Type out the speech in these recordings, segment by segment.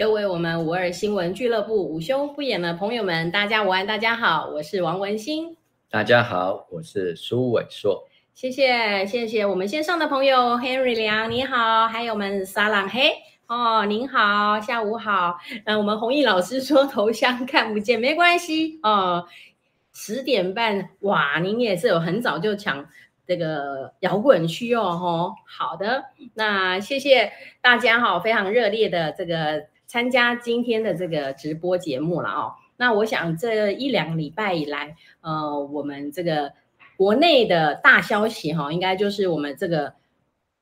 嗨，各位我们五二新闻俱乐部午休不演的朋友们，大家午安，大家好，我是王文新。大家好，我是苏伟硕。谢谢谢谢我们线上的朋友 Henry 梁，你好，还有我们撒朗黑哦，您好，下午好。嗯，我们弘毅老师说头像看不见，没关系哦。十点半哇，您也是有很早就抢。这个摇滚区哦，吼，好的，那谢谢大家哈，非常热烈的这个参加今天的这个直播节目了哦。那我想这一两个礼拜以来，呃，我们这个国内的大消息哈，应该就是我们这个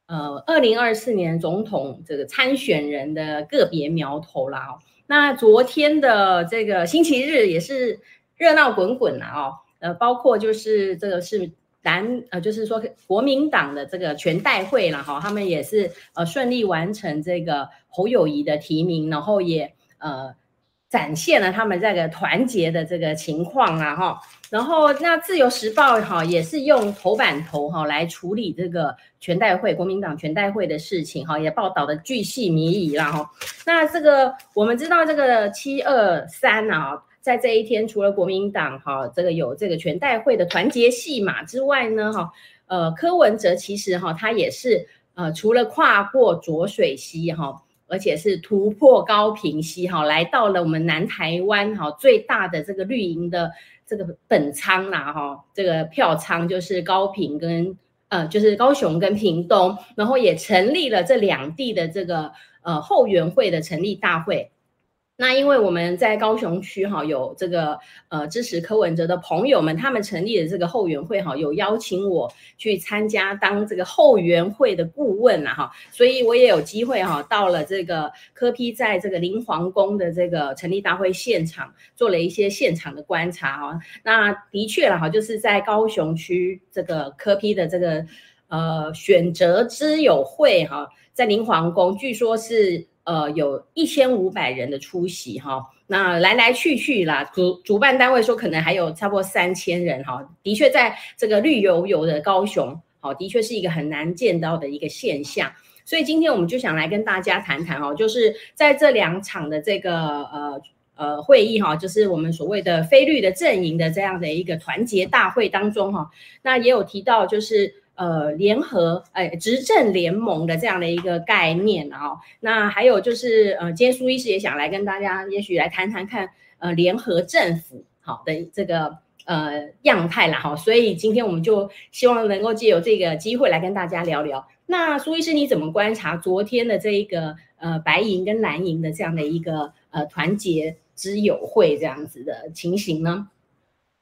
呃，二零二四年总统这个参选人的个别苗头啦。那昨天的这个星期日也是热闹滚滚啦哦，呃，包括就是这个是。南呃，就是说国民党的这个全代会了哈，他们也是呃顺利完成这个侯友谊的提名，然后也呃展现了他们这个团结的这个情况啊哈。然后那自由时报哈也是用头版头哈来处理这个全代会国民党全代会的事情哈，也报道的巨细靡遗了哈。那这个我们知道这个七二三啊。在这一天，除了国民党哈，这个有这个全代会的团结戏码之外呢，哈，呃，柯文哲其实哈，他也是呃，除了跨过浊水溪哈，而且是突破高屏溪哈，来到了我们南台湾哈最大的这个绿营的这个本仓啦哈，这个票仓就是高屏跟呃，就是高雄跟屏东，然后也成立了这两地的这个呃后援会的成立大会。那因为我们在高雄区哈有这个呃支持柯文哲的朋友们，他们成立的这个后援会哈，有邀请我去参加当这个后援会的顾问呐哈，所以我也有机会哈到了这个柯批在这个林皇宫的这个成立大会现场，做了一些现场的观察哈。那的确了哈，就是在高雄区这个柯批的这个呃选择之友会哈，在林皇宫，据说是。呃，有一千五百人的出席哈，那来来去去啦，主主办单位说可能还有差不多三千人哈，的确在这个绿油油的高雄，好，的确是一个很难见到的一个现象，所以今天我们就想来跟大家谈谈哈，就是在这两场的这个呃呃会议哈，就是我们所谓的非绿的阵营的这样的一个团结大会当中哈，那也有提到就是。呃，联合哎，执政联盟的这样的一个概念、哦，那还有就是呃，今天苏医师也想来跟大家，也许来谈谈看，呃，联合政府好的这个呃样态啦哈，所以今天我们就希望能够借由这个机会来跟大家聊聊。那苏医师你怎么观察昨天的这一个呃白银跟蓝银的这样的一个呃团结之友会这样子的情形呢？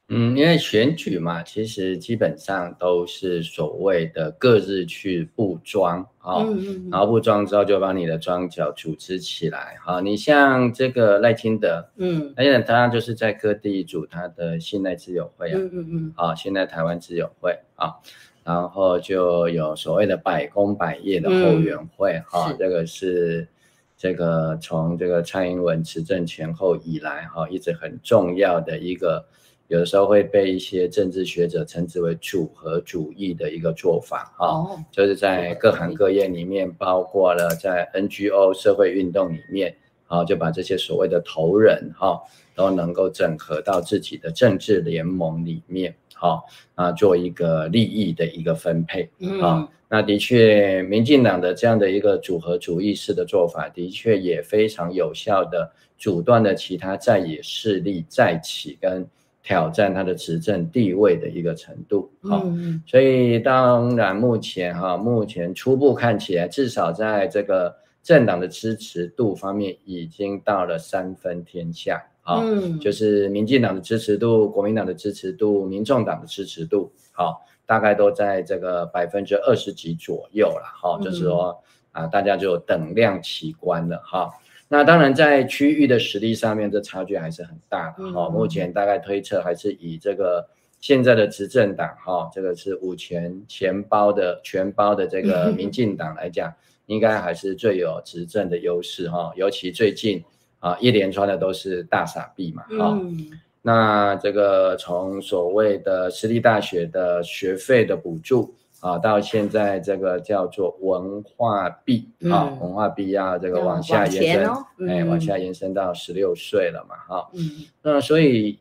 嗯，因为选举嘛，其实基本上都是所谓的各自去布庄啊，嗯嗯、然后布庄之后就把你的庄脚组织起来。好，你像这个赖清德，嗯，而且他就是在各地组他的信赖之友会啊，嗯嗯嗯，好，信赖台湾之友会啊，然后就有所谓的百工百业的后援会，哈、嗯，这个是这个从这个蔡英文执政前后以来，哈，一直很重要的一个。有的时候会被一些政治学者称之为组合主义的一个做法，哈、哦，就是在各行各业里面，包括了在 NGO 社会运动里面，啊，就把这些所谓的头人，哈，都能够整合到自己的政治联盟里面，哈，啊，做一个利益的一个分配，啊，那的确，民进党的这样的一个组合主义式的做法，的确也非常有效的阻断了其他在野势力再起跟。挑战他的执政地位的一个程度，好、嗯，所以当然目前哈，目前初步看起来，至少在这个政党的支持度方面，已经到了三分天下，啊、嗯，就是民进党的支持度、国民党的支持度、民众党的支持度，好，大概都在这个百分之二十几左右了，哈，就是说啊，大家就等量齐观了，哈。那当然，在区域的实力上面，这差距还是很大的哈、嗯。目前大概推测还是以这个现在的执政党哈，这个是五权全包的全包的这个 民进党来讲，应该还是最有执政的优势哈。尤其最近啊，一连串的都是大傻逼嘛哈、嗯。那这个从所谓的私立大学的学费的补助啊，到现在这个叫做文化币啊，嗯、文化币要这个往下延伸，哦嗯、哎，往下延伸到十六岁了嘛，哈，嗯，那所以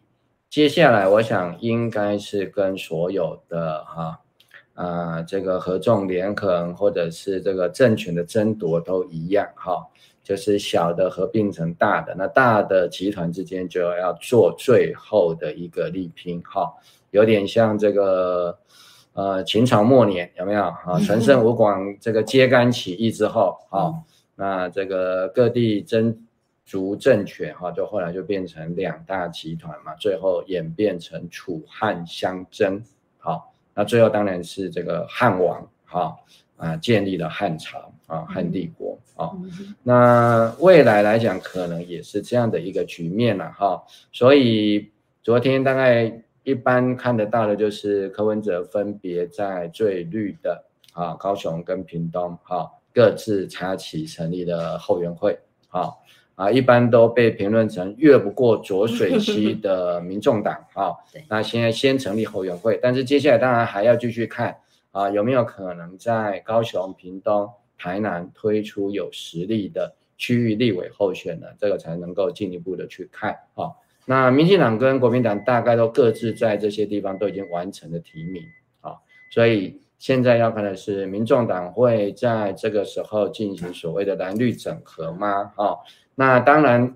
接下来我想应该是跟所有的哈啊这个合纵连横或者是这个政权的争夺都一样哈，就是小的合并成大的，那大的集团之间就要做最后的一个力拼哈，有点像这个。呃，秦朝末年有没有啊？陈胜吴广这个揭竿起义之后，啊、哦，那这个各地争逐政权，哈，就后来就变成两大集团嘛，最后演变成楚汉相争，好，那最后当然是这个汉王，哈，啊，建立了汉朝，啊，汉帝国，啊，那未来来讲，可能也是这样的一个局面了，哈，所以昨天大概。一般看得到的就是柯文哲分别在最绿的啊高雄跟屏东哈各自插旗成立的后援会啊啊一般都被评论成越不过浊水溪的民众党啊。那现在先成立后援会，但是接下来当然还要继续看啊有没有可能在高雄、屏东、台南推出有实力的区域立委候选人，这个才能够进一步的去看啊。那民进党跟国民党大概都各自在这些地方都已经完成了提名，啊，所以现在要看的是民众党会在这个时候进行所谓的蓝绿整合吗？啊，那当然，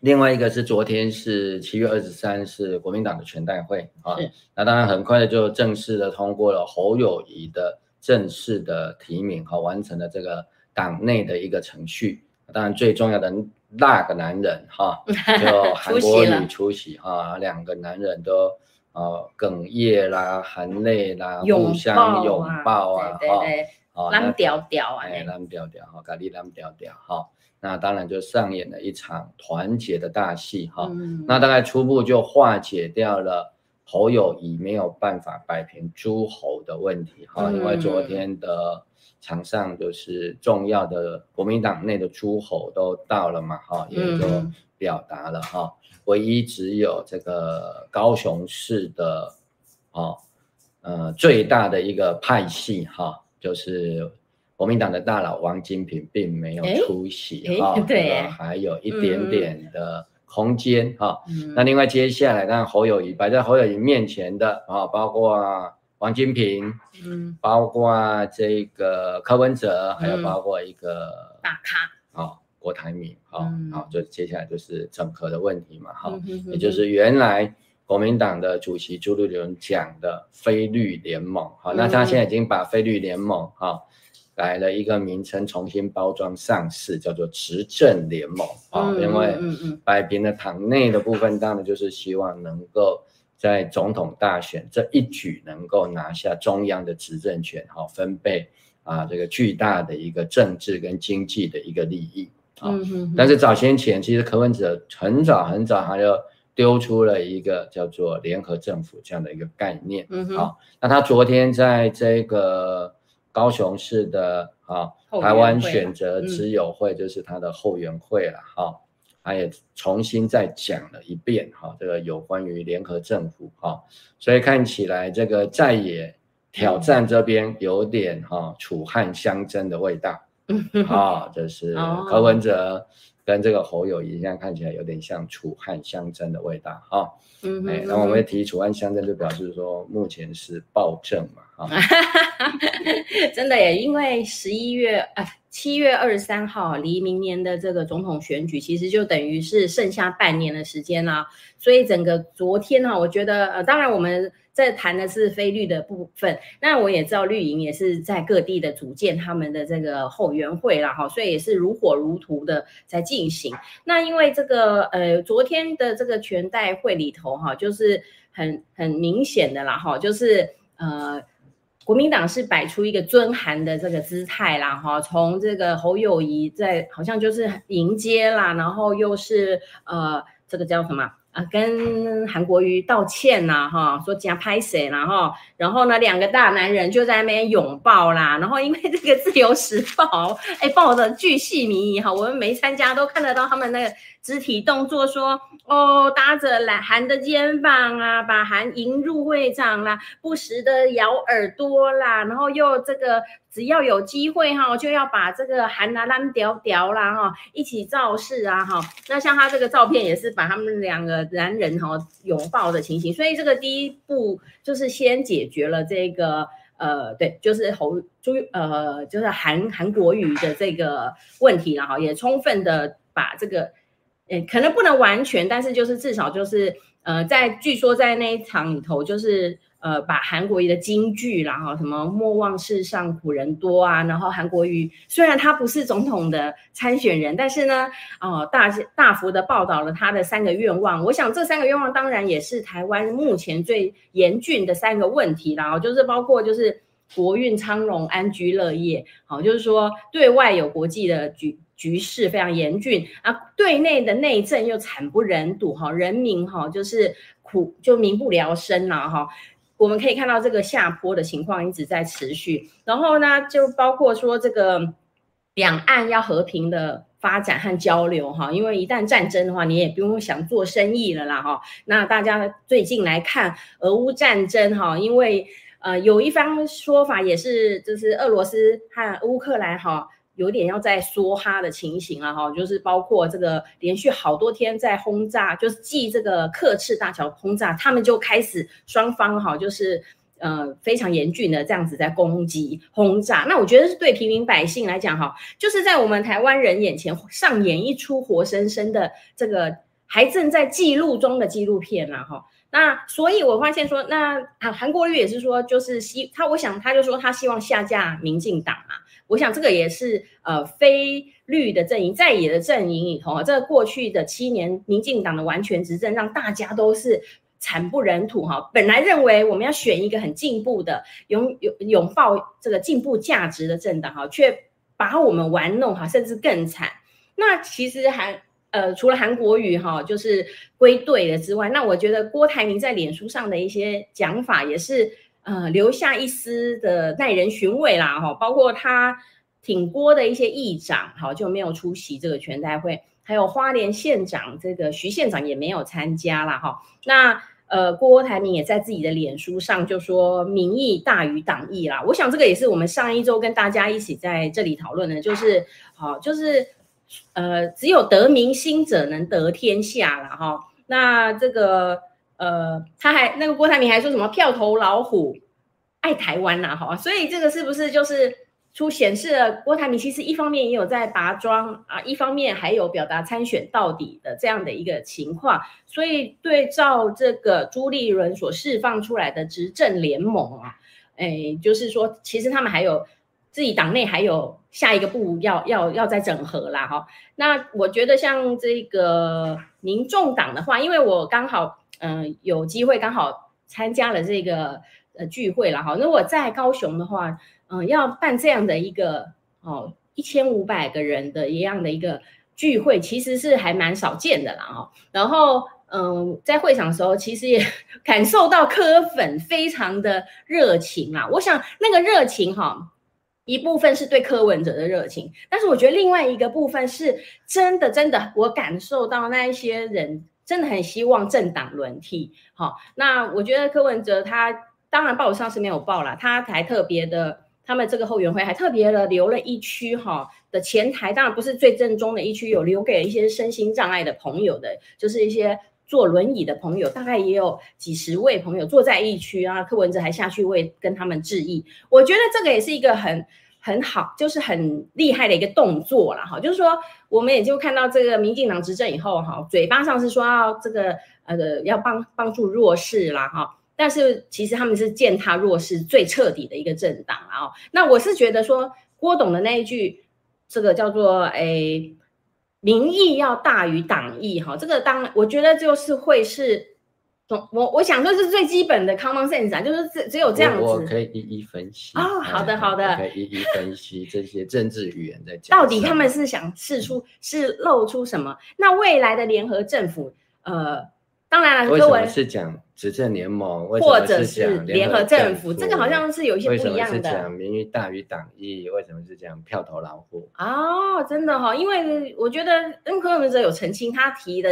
另外一个是昨天是七月二十三是国民党的全代会啊，那当然很快的就正式的通过了侯友宜的正式的提名和完成了这个党内的一个程序，当然最重要的。那个男人哈，就韩国女出席哈，两个男人都呃哽咽啦、含泪啦、互相拥抱啊，哈，哦，蓝调调啊，哎，蓝调调哈，咖喱蓝调调哈，那当然就上演了一场团结的大戏哈，那大概初步就化解掉了侯友谊没有办法摆平诸侯的问题哈，因为昨天的。场上就是重要的国民党内的诸侯都到了嘛，哈，也就表达了哈，唯一只有这个高雄市的，哦，呃，最大的一个派系哈，就是国民党的大佬王金平并没有出席哈，对，还有一点点的空间哈。那另外接下来，当然侯友宜摆在侯友宜面前的啊，包括。王金平，嗯，包括这个柯文哲，嗯、还有包括一个大咖，哦，郭台铭，好、嗯，好、哦，就接下来就是整合的问题嘛，哈、嗯，也就是原来国民党的主席朱立伦讲的非绿联盟，好、嗯，那他现在已经把非绿联盟，哈，改了一个名称，重新包装上市，叫做执政联盟，啊、嗯，因为摆平了党内的部分，当然就是希望能够。在总统大选这一举能够拿下中央的执政权，哈，分配啊这个巨大的一个政治跟经济的一个利益啊。但是早先前其实柯文哲很早很早他就丢出了一个叫做联合政府这样的一个概念，啊，那他昨天在这个高雄市的啊台湾选择之友会就是他的后援会了，哈。他也重新再讲了一遍哈，这个有关于联合政府哈，所以看起来这个在野挑战这边有点哈楚汉相争的味道，啊，这是柯文哲跟这个侯友谊现在看起来有点像楚汉相争的味道哈，哎，那我们提楚汉相争就表示说目前是暴政嘛 真的耶，因为十一月哎。七月二十三号，离明年的这个总统选举，其实就等于是剩下半年的时间啦。所以整个昨天呢，我觉得，呃，当然我们在谈的是非绿的部分。那我也知道绿营也是在各地的组建他们的这个后援会啦哈，所以也是如火如荼的在进行。那因为这个，呃，昨天的这个全代会里头哈，就是很很明显的啦哈，就是呃。国民党是摆出一个尊韩的这个姿态啦，哈，从这个侯友宜在好像就是迎接啦，然后又是呃这个叫什么啊，跟韩国瑜道歉呐，哈，说加拍谁然后，然后呢，两个大男人就在那边拥抱啦，然后因为这个《自由时报》哎报的巨细靡遗哈，我们没参加都看得到他们那个肢体动作说，哦搭着来韩的肩膀啊，把韩迎入会场啦，不时的咬耳朵啦，然后又这个。只要有机会哈，就要把这个韩拿拉屌屌啦哈，一起造势啊哈。那像他这个照片也是把他们两个男人哈拥抱的情形，所以这个第一步就是先解决了这个呃，对，就是侯朱呃，就是韩韩国瑜的这个问题了哈，也充分的把这个，呃，可能不能完全，但是就是至少就是呃，在据说在那一场里头就是。呃，把韩国瑜的金句，然后什么莫忘世上苦人多啊，然后韩国瑜虽然他不是总统的参选人，但是呢，哦，大大幅的报道了他的三个愿望。我想这三个愿望当然也是台湾目前最严峻的三个问题，然后就是包括就是国运昌隆、安居乐业，好，就是说对外有国际的举局势非常严峻啊，对内的内政又惨不忍睹，哈，人民哈就是苦就民不聊生了，哈。我们可以看到这个下坡的情况一直在持续，然后呢，就包括说这个两岸要和平的发展和交流哈，因为一旦战争的话，你也不用想做生意了啦哈。那大家最近来看俄乌战争哈，因为呃有一方说法也是，就是俄罗斯和乌克兰哈。有点要在梭哈的情形了哈，就是包括这个连续好多天在轰炸，就是继这个刻赤大桥轰炸，他们就开始双方哈，就是呃非常严峻的这样子在攻击轰炸。那我觉得是对平民百姓来讲哈，就是在我们台湾人眼前上演一出活生生的这个还正在记录中的纪录片了哈。那所以我发现说，那啊韩国瑜也是说，就是希他，我想他就说他希望下架民进党啊。我想这个也是呃非绿的阵营在野的阵营里头啊，这个过去的七年民进党的完全执政，让大家都是惨不忍睹哈。本来认为我们要选一个很进步的、拥拥拥抱这个进步价值的政党哈，却把我们玩弄哈，甚至更惨。那其实韩呃除了韩国瑜哈就是归队了之外，那我觉得郭台铭在脸书上的一些讲法也是。呃，留下一丝的耐人寻味啦，哈，包括他挺郭的一些议长，哈，就没有出席这个全代会，还有花莲县长这个徐县长也没有参加啦，哈。那呃，郭台铭也在自己的脸书上就说民意大于党意啦。我想这个也是我们上一周跟大家一起在这里讨论的，就是好，就是呃，只有得民心者能得天下了，哈。那这个。呃，他还那个郭台铭还说什么票投老虎，爱台湾呐，好啊，所以这个是不是就是出显示了郭台铭其实一方面也有在拔庄啊，一方面还有表达参选到底的这样的一个情况，所以对照这个朱立伦所释放出来的执政联盟啊，哎，就是说其实他们还有自己党内还有下一个步要要要再整合啦，哈，那我觉得像这个民众党的话，因为我刚好。嗯、有机会刚好参加了这个呃聚会了哈。如果在高雄的话，嗯、要办这样的一个哦一千五百个人的一样的一个聚会，其实是还蛮少见的啦哈。然后嗯、在会场的时候，其实也 感受到柯粉非常的热情啊。我想那个热情哈，一部分是对柯文哲的热情，但是我觉得另外一个部分是真的真的，我感受到那一些人。真的很希望政党轮替，好，那我觉得柯文哲他当然报上是没有报了，他还特别的，他们这个后援会还特别的留了一区哈的前台，当然不是最正宗的一区，有留给一些身心障碍的朋友的，就是一些坐轮椅的朋友，大概也有几十位朋友坐在一区啊，柯文哲还下去为跟他们致意，我觉得这个也是一个很。很好，就是很厉害的一个动作了哈。就是说，我们也就看到这个民进党执政以后哈，嘴巴上是说要这个呃要帮帮助弱势啦哈，但是其实他们是践踏弱势最彻底的一个政党啊。那我是觉得说郭董的那一句，这个叫做诶民意要大于党意哈，这个当我觉得就是会是。我我想说是最基本的 common sense 啊，就是只只有这样子。我，我可以一一分析哦，好的好的，可以一一分析这些政治语言在讲。到底他们是想试出是露出什么？那未来的联合政府，呃，当然了，为什么是讲执政联盟，或者是联合政府？这个好像是有一些不一样的。为什么是讲民意大于党意？为什么是讲票投老虎？哦，真的哈、哦，因为我觉得恩柯文哲有澄清，他提的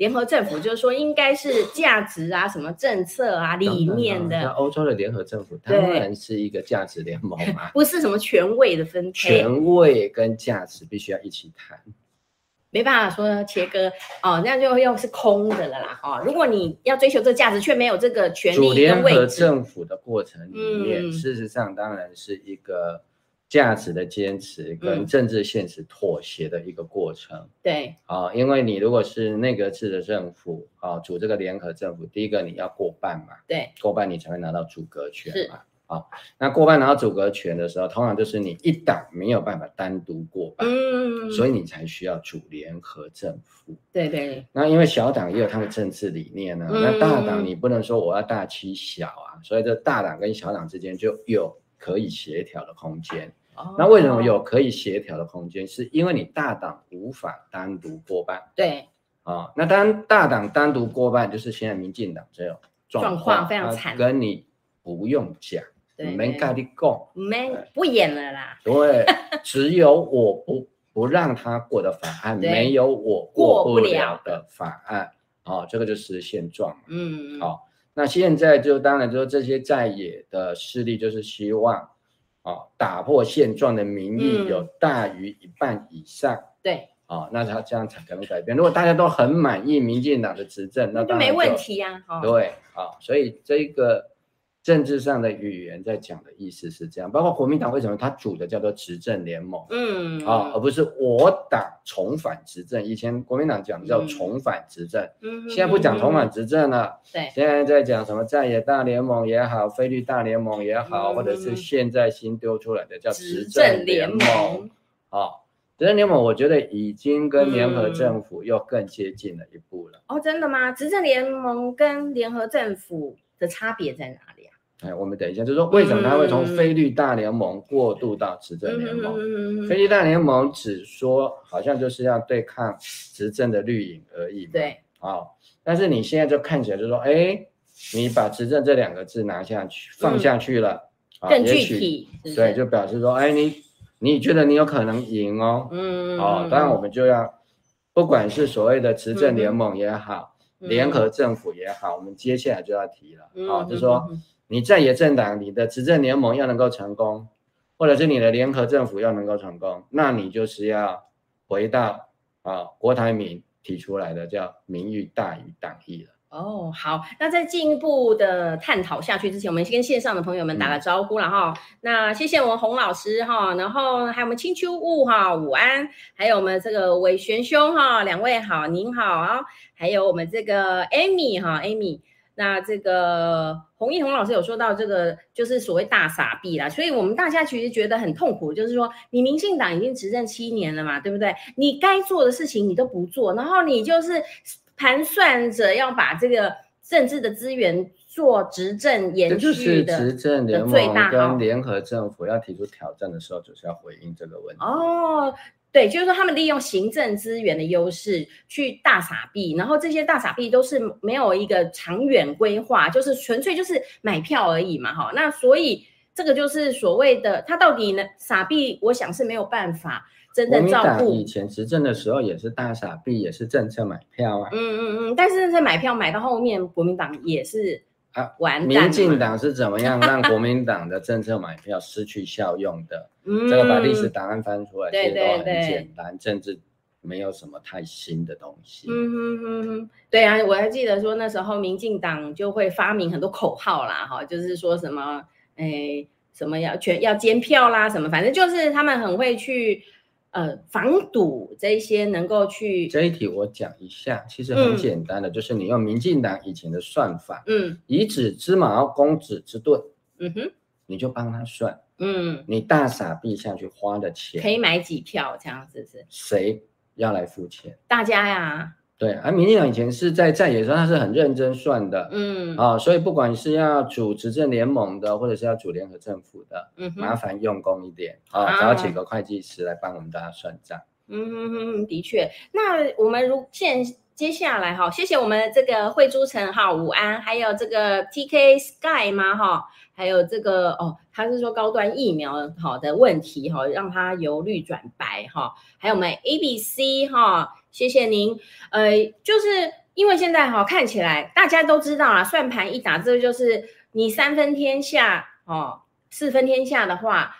联合政府就是说应该是价值啊、什么政策啊、理念的。那欧洲的联合政府当然是一个价值联盟嘛，不是什么权位的分配。权位跟价值必须要一起谈。没办法说切割哦，那样就又是空的了啦哦。如果你要追求这个价值，却没有这个权联合政府的过程里面，嗯、事实上当然是一个价值的坚持跟政治现实妥协的一个过程。嗯、对，啊、哦，因为你如果是内阁制的政府啊，组、哦、这个联合政府，第一个你要过半嘛，对，过半你才会拿到组阁权嘛。啊，那过半拿到组阁权的时候，通常就是你一党没有办法单独过半，嗯，所以你才需要组联合政府。对对。那因为小党也有他们政治理念呢、啊，嗯、那大党你不能说我要大欺小啊，所以这大党跟小党之间就有可以协调的空间。哦。那为什么有可以协调的空间？是因为你大党无法单独过半。对。啊，那当大党单独过半，就是现在民进党这种状况非常惨，跟你不用讲。没跟你讲，没不演了啦。对，只有我不不让他过的法案，没有我过不了的法案。哦，这个就是现状。嗯，好，那现在就当然就是这些在野的势力，就是希望哦打破现状的民意有大于一半以上。对，哦，那他这样才可能改变。如果大家都很满意民进党的执政，那当然就没问题呀。对，啊，所以这个。政治上的语言在讲的意思是这样，包括国民党为什么他组的叫做执政联盟，嗯啊，而不是我党重返执政。以前国民党讲的叫重返执政，嗯，现在不讲重返执政了，对，现在在讲什么在野大联盟也好，非绿大联盟也好，或者是现在新丢出来的叫执政联盟，啊，执政联盟我觉得已经跟联合政府又更接近了一步了。哦，真的吗？执政联盟跟联合政府的差别在哪里？哎，我们等一下，就是说为什么他会从非律大联盟过渡到执政联盟？嗯、非绿大联盟只说好像就是要对抗执政的绿营而已。对，啊，但是你现在就看起来就是说，哎，你把执政这两个字拿下去，放下去了，更具体，对，就表示说，哎，你你觉得你有可能赢哦？嗯，哦，当然我们就要，不管是所谓的执政联盟也好，嗯、联合政府也好，我们接下来就要提了，啊，就是说。你在野政党，你的执政联盟要能够成功，或者是你的联合政府要能够成功，那你就是要回到啊郭台铭提出来的叫民意大于党意了。哦，好，那在进一步的探讨下去之前，我们先跟线上的朋友们打个招呼了哈。嗯、那谢谢我们洪老师哈，然后还有我们青丘雾哈，午安，还有我们这个伟玄兄哈，两位好，您好啊，还有我们这个 Amy 哈，Amy。那这个洪毅洪老师有说到这个，就是所谓大傻逼啦，所以我们大家其实觉得很痛苦，就是说你民进党已经执政七年了嘛，对不对？你该做的事情你都不做，然后你就是盘算着要把这个政治的资源做执政延续的，执政联盟跟联合政府要提出挑战的时候，就是要回应这个问题哦。对，就是说他们利用行政资源的优势去大傻币，然后这些大傻币都是没有一个长远规划，就是纯粹就是买票而已嘛，哈。那所以这个就是所谓的他到底呢傻币，我想是没有办法真正照顾。以前执政的时候也是大傻币，也是政策买票啊。嗯嗯嗯，但是政策买票买到后面，国民党也是。啊，民进党是怎么样让国民党的政策买票 失去效用的？嗯，这个把历史档案翻出来，其实都很简单，政治没有什么太新的东西。嗯哼哼哼，对啊，我还记得说那时候民进党就会发明很多口号啦，哈，就是说什么，哎，什么要全要监票啦，什么，反正就是他们很会去。呃，防堵这一些能够去这一题，我讲一下，其实很简单的，嗯、就是你用民进党以前的算法，嗯，以子之矛攻子之盾，嗯哼，你就帮他算，嗯，你大傻逼下去花的钱，可以买几票这样子是？谁要来付钱？大家呀。对，而民进党以前是在在野的时候，他是很认真算的，嗯，啊，所以不管是要组执政联盟的，或者是要组联合政府的，麻烦用功一点，啊，找几个会计师来帮我们大家算账。嗯哼哼，的确。那我们如现接下来哈，谢谢我们这个惠珠城哈午安，还有这个 TK Sky 吗哈，还有这个哦，他是说高端疫苗好的问题哈，让它由绿转白哈，还有我们 ABC 哈，谢谢您，呃，就是因为现在哈看起来大家都知道啊，算盘一打，这就是你三分天下哦，四分天下的话。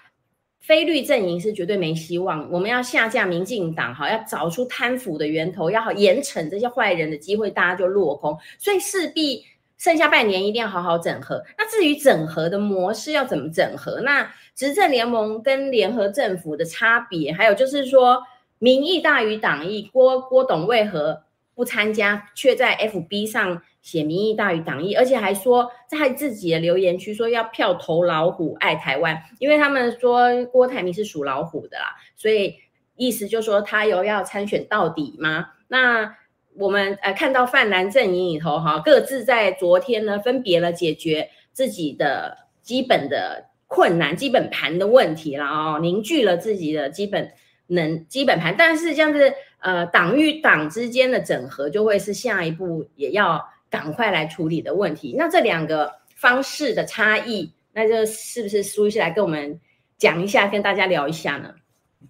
非绿阵营是绝对没希望，我们要下架民进党，哈，要找出贪腐的源头，要好严惩这些坏人的机会，大家就落空，所以势必剩下半年一定要好好整合。那至于整合的模式要怎么整合，那执政联盟跟联合政府的差别，还有就是说民意大于党意，郭郭董为何不参加，却在 FB 上？写民意大于党意，而且还说在自己的留言区说要票投老虎爱台湾，因为他们说郭台铭是属老虎的啦，所以意思就是说他有要参选到底吗？那我们呃看到泛蓝阵营里头哈，各自在昨天呢分别了解决自己的基本的困难、基本盘的问题了哦，凝聚了自己的基本能基本盘，但是这样子呃党与党之间的整合就会是下一步也要。赶快来处理的问题。那这两个方式的差异，那就是不是苏医师来跟我们讲一下，跟大家聊一下呢？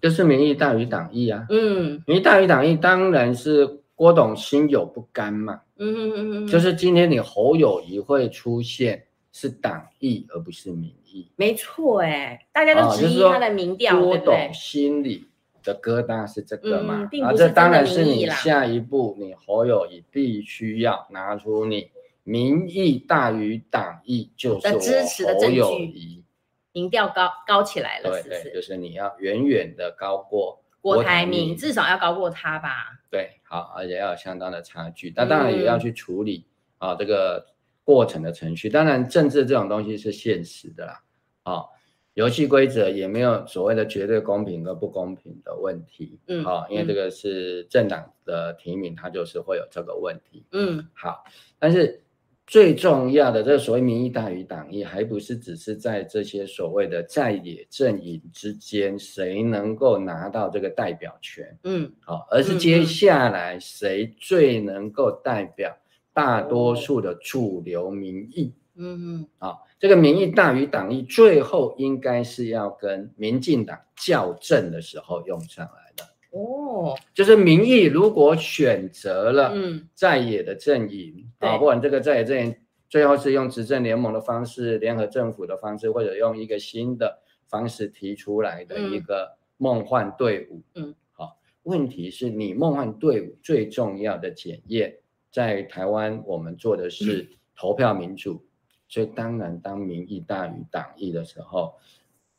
就是民意大于党意啊。嗯，民意大于党意，当然是郭董心有不甘嘛。嗯嗯嗯嗯，就是今天你侯友谊会出现，是党意而不是民意。没错，哎，大家都质疑他的民调，郭董心里的疙瘩是这个嘛？嗯、啊，这当然是你下一步，你侯友谊必须要拿出你民意大于党意，就是我支持的证据，民调高高起来了，对对，就是你要远远的高过郭台铭，至少要高过他吧？对，好，而且要有相当的差距，那当然也要去处理、嗯、啊这个过程的程序。当然，政治这种东西是现实的啦，啊。游戏规则也没有所谓的绝对公平和不公平的问题，嗯，好、哦，因为这个是政党的提名，它就是会有这个问题，嗯，好，但是最重要的这个所谓民意大于党意，还不是只是在这些所谓的在野阵营之间谁能够拿到这个代表权，嗯，好，而是接下来谁最能够代表大多数的主流民意，嗯嗯，好。这个民意大于党意，最后应该是要跟民进党校正的时候用上来的哦。就是民意如果选择了嗯在野的阵营啊，不管这个在野阵营最后是用执政联盟的方式、联合政府的方式，或者用一个新的方式提出来的一个梦幻队伍，嗯，好，问题是你梦幻队伍最重要的检验，在台湾我们做的是 投票民主。所以当然，当民意大于党意的时候，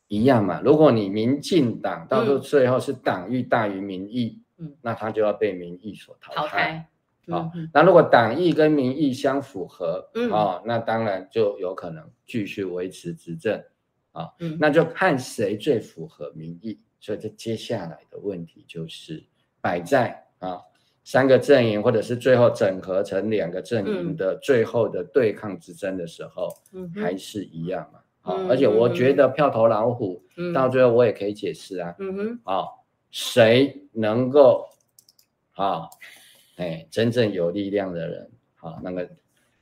一样嘛。如果你民进党到最后是党意大于民意，嗯，那他就要被民意所淘汰。好，那如果党意跟民意相符合，嗯，哦，那当然就有可能继续维持执政，啊，嗯，那就看谁最符合民意。所以这接下来的问题就是摆在啊。三个阵营，或者是最后整合成两个阵营的最后的对抗之争的时候，嗯，还是一样嘛？好、嗯，而且我觉得票投老虎，嗯，到最后我也可以解释啊，嗯哼，好，谁能够，啊，哎，真正有力量的人，好，那个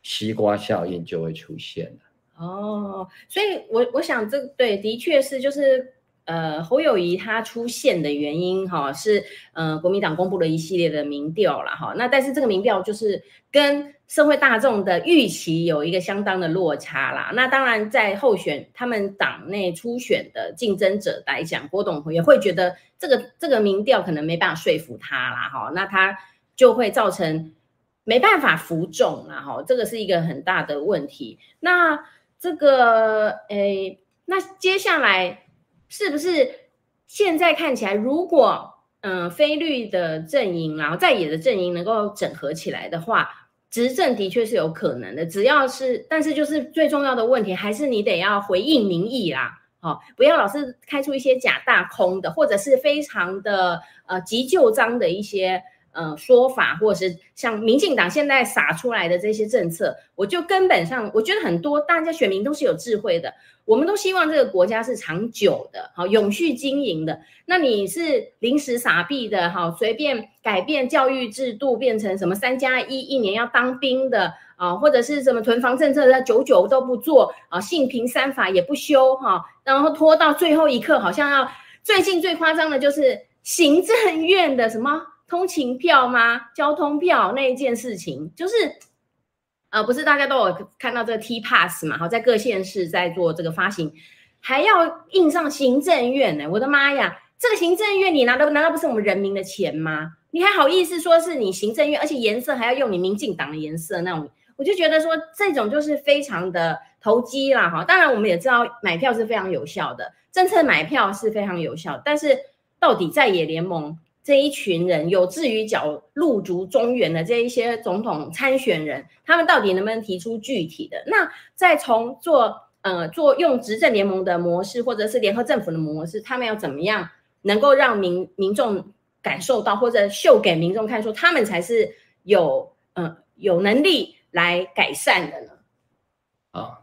西瓜效应就会出现了。哦，所以我我想这对，的确是就是。呃，侯友宜他出现的原因哈是，呃，国民党公布了一系列的民调啦哈，那但是这个民调就是跟社会大众的预期有一个相当的落差啦。那当然在候选他们党内初选的竞争者来讲，郭董也会觉得这个这个民调可能没办法说服他啦哈，那他就会造成没办法服众啦哈，这个是一个很大的问题。那这个诶，那接下来。是不是现在看起来，如果嗯、呃、非绿的阵营，然后在野的阵营能够整合起来的话，执政的确是有可能的。只要是，但是就是最重要的问题，还是你得要回应民意啦，哦，不要老是开出一些假大空的，或者是非常的呃急救章的一些呃说法，或者是像民进党现在撒出来的这些政策，我就根本上我觉得很多大家选民都是有智慧的，我们都希望这个国家是长久的，好永续经营的。那你是临时撒币的，好随便改变教育制度，变成什么三加一，一年要当兵的啊，或者是什么囤房政策，他久久都不做啊，性平三法也不修哈，然后拖到最后一刻，好像要最近最夸张的就是。行政院的什么通勤票吗？交通票那一件事情，就是，呃，不是大家都有看到这个 T Pass 嘛？好，在各县市在做这个发行，还要印上行政院呢、我的妈呀，这个行政院你拿的难道不是我们人民的钱吗？你还好意思说是你行政院，而且颜色还要用你民进党的颜色那种，我就觉得说这种就是非常的投机啦哈。当然我们也知道买票是非常有效的，政策买票是非常有效，但是。到底在野联盟这一群人，有志于角入足中原的这一些总统参选人，他们到底能不能提出具体的？那再从做呃做用执政联盟的模式，或者是联合政府的模式，他们要怎么样能够让民民众感受到，或者秀给民众看，说他们才是有呃有能力来改善的呢？啊。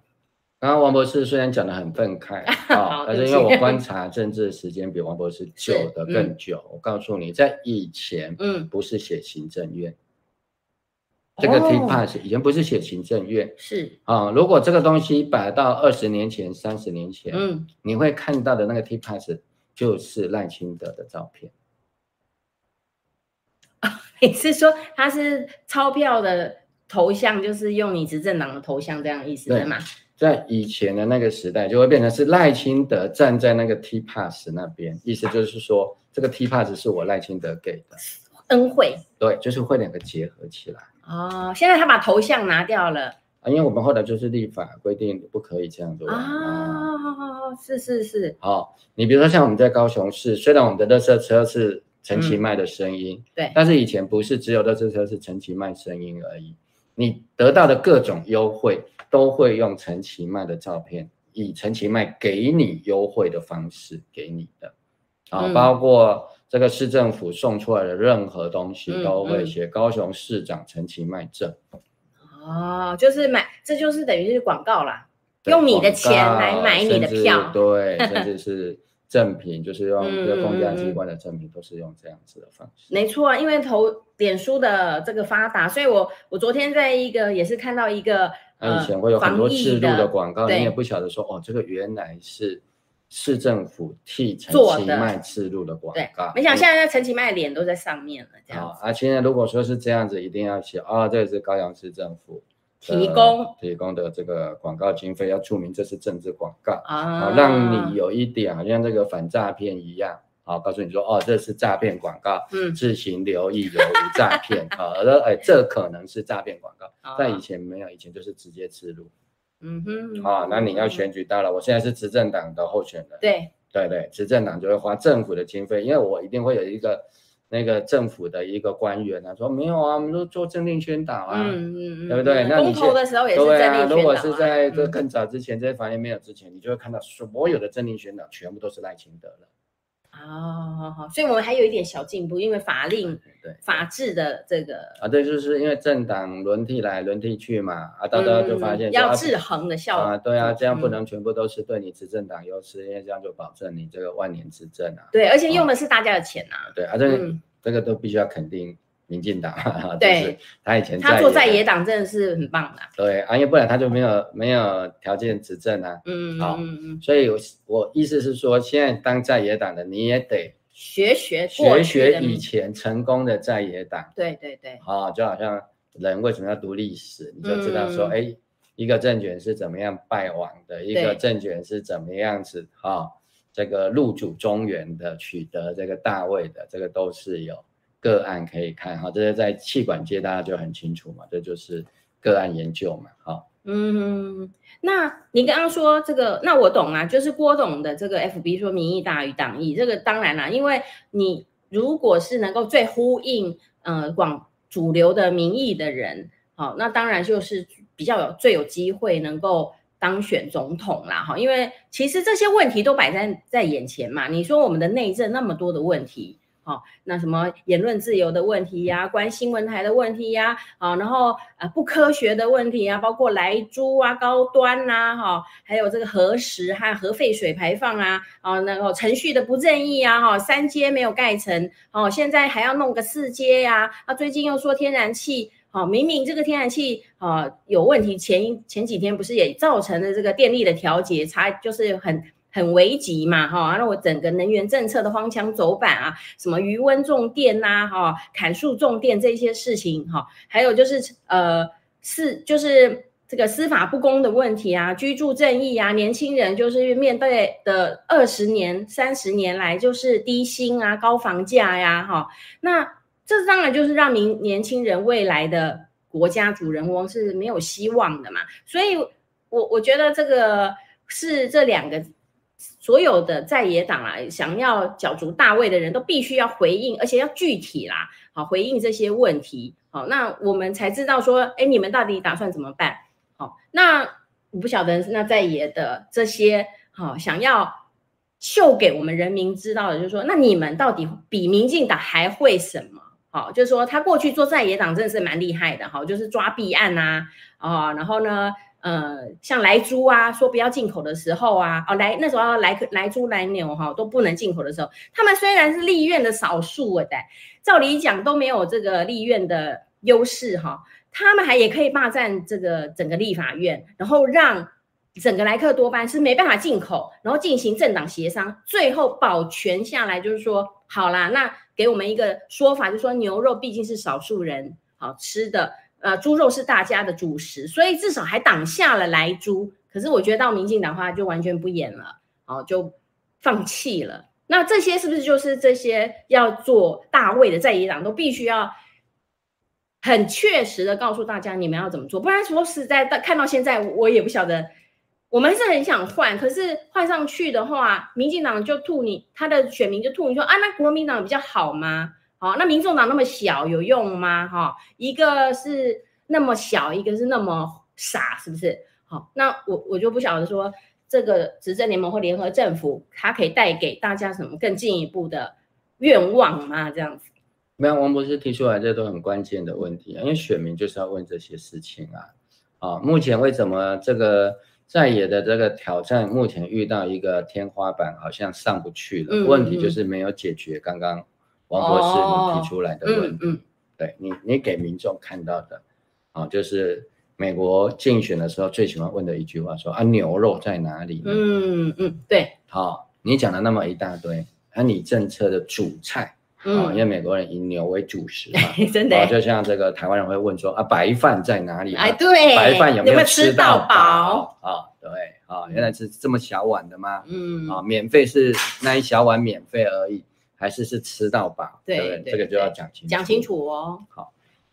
刚刚王博士虽然讲得很愤慨 啊，但是因为我观察政治的时间比王博士久的更久，嗯、我告诉你，在以前，嗯，不是写行政院，嗯、这个 T-Pass 以前不是写行政院，是。啊，如果这个东西摆到二十年前、三十年前，嗯，你会看到的那个 T-Pass 就是赖清德的照片。你是说他是钞票的头像，就是用你执政党的头像这样的意思对吗？在以前的那个时代，就会变成是赖清德站在那个 T Pass 那边，意思就是说，这个 T Pass 是我赖清德给的恩惠。对，就是会两个结合起来。哦，现在他把头像拿掉了啊，因为我们后来就是立法规定不可以这样做啊。哦，是是是。好，你比如说像我们在高雄市，虽然我们的垃圾车是陈其迈的声音，嗯，对，但是以前不是只有垃圾车是陈其迈声音而已，你得到的各种优惠。都会用陈其迈的照片，以陈其迈给你优惠的方式给你的，啊，嗯、包括这个市政府送出来的任何东西都会写高雄市长陈其迈赠。哦，就是买，这就是等于是广告啦，用你的钱来买你的票，对，甚至是。赠品就是用这个公家机关的赠品，都是用这样子的方式。嗯、没错啊，因为投脸书的这个发达，所以我我昨天在一个也是看到一个，以前会有很多置入的广告，你也不晓得说哦，这个原来是市政府替陈其迈置入的广告。没想到现在陈其迈的脸都在上面了，这样。啊，现在如果说是这样子，一定要写啊、哦，这个是高雄市政府。提供。提供的这个广告经费要注明这是政治广告啊，让你有一点好像这个反诈骗一样，好，告诉你说哦，这是诈骗广告，嗯，自行留意有无诈骗 啊，而说哎，这可能是诈骗广告，但以前没有，以前就是直接植入，嗯哼，啊，那你要选举到了，我现在是执政党的候选人，对。对对，执政党就会花政府的经费，因为我一定会有一个。那个政府的一个官员啊，说没有啊，我们都做政令宣导啊，嗯嗯嗯，对不对？那你公投的时候也是政令宣导啊。如果是在这更早之前，嗯、这些法院没有之前，你就会看到所有的政令宣导全部都是赖清德了。哦，好好，所以我们还有一点小进步，因为法令对，法治的这个啊，对，就是因为政党轮替来轮替去嘛，啊，大家就发现、嗯、要制衡的效果啊，对啊，这样不能全部都是对你执政党优势，嗯、因为这样就保证你这个万年执政啊。对，而且用的是大家的钱啊。啊对啊，这、嗯、这个都必须要肯定民进党，对，就是、他以前他做在野党真的是很棒的。对啊，因为不然他就没有没有条件执政啊。嗯好嗯嗯，所以我我意思是说，现在当在野党的你也得。学学学学以前成功的在野党，对对对，啊，就好像人为什么要读历史，你就知道说，哎、嗯，一个政权是怎么样败亡的，一个政权是怎么样子啊，这个入主中原的取得这个大位的，这个都是有个案可以看哈，这是在气管界大家就很清楚嘛，这就是个案研究嘛，哈。嗯，那你刚刚说这个，那我懂啊，就是郭董的这个 FB 说民意大于党意，这个当然啦，因为你如果是能够最呼应呃广主流的民意的人，好，那当然就是比较有最有机会能够当选总统啦，哈，因为其实这些问题都摆在在眼前嘛，你说我们的内政那么多的问题。好，那什么言论自由的问题呀，关新闻台的问题呀，啊，然后呃不科学的问题啊，包括莱猪啊、高端呐，哈，还有这个核食和核废水排放啊，啊，那个程序的不正义啊，哈，三阶没有盖成，哦，现在还要弄个四阶呀，啊，最近又说天然气，好，明明这个天然气啊有问题，前前几天不是也造成了这个电力的调节差，就是很。很危急嘛，哈，那我整个能源政策的荒腔走板啊，什么余温重电呐，哈，砍树种电这些事情，哈，还有就是呃，是就是这个司法不公的问题啊，居住正义啊，年轻人就是面对的二十年、三十年来就是低薪啊、高房价呀，哈，那这当然就是让明年轻人未来的国家主人翁是没有希望的嘛，所以我我觉得这个是这两个。所有的在野党啊，想要角逐大位的人都必须要回应，而且要具体啦，好回应这些问题，好，那我们才知道说，哎，你们到底打算怎么办？好，那我不晓得，那在野的这些，好，想要秀给我们人民知道的，就是说，那你们到底比民进党还会什么？好，就是说他过去做在野党真的是蛮厉害的，好，就是抓弊案呐，啊，然后呢？呃，像莱猪啊，说不要进口的时候啊，哦，来那时候莱莱猪莱牛哈都不能进口的时候，他们虽然是立院的少数的，照理讲都没有这个立院的优势哈，他们还也可以霸占这个整个立法院，然后让整个莱克多巴是没办法进口，然后进行政党协商，最后保全下来，就是说好啦，那给我们一个说法，就是说牛肉毕竟是少数人好吃的。呃，猪肉是大家的主食，所以至少还挡下了来猪。可是我觉得到民进党的话就完全不演了，哦，就放弃了。那这些是不是就是这些要做大位的在野党都必须要很确实的告诉大家你们要怎么做？不然说实在的，看到现在我也不晓得。我们是很想换，可是换上去的话，民进党就吐你，他的选民就吐你说啊，那国民党比较好吗？好，那民众党那么小有用吗？哈，一个是那么小，一个是那么傻，是不是？好，那我我就不晓得说这个执政联盟或联合政府，它可以带给大家什么更进一步的愿望吗？这样子？没有，王博士提出来这都很关键的问题啊，因为选民就是要问这些事情啊。啊，目前为什么这个在野的这个挑战，目前遇到一个天花板，好像上不去了？嗯嗯嗯，问题就是没有解决刚刚。王博士，你提出来的问题，哦、嗯嗯对你，你给民众看到的，啊，就是美国竞选的时候最喜欢问的一句话说，说啊，牛肉在哪里？嗯嗯，对，好，你讲了那么一大堆，啊，你政策的主菜，啊，因为美国人以牛为主食嘛，嗯、真的，就像这个台湾人会问说啊，白饭在哪里？哎，对，白饭有没有吃到饱？啊，对，啊，原来是这么小碗的吗？嗯，啊，免费是那一小碗免费而已。还是是吃到饱，对，这个就要讲清楚，讲清楚哦。好，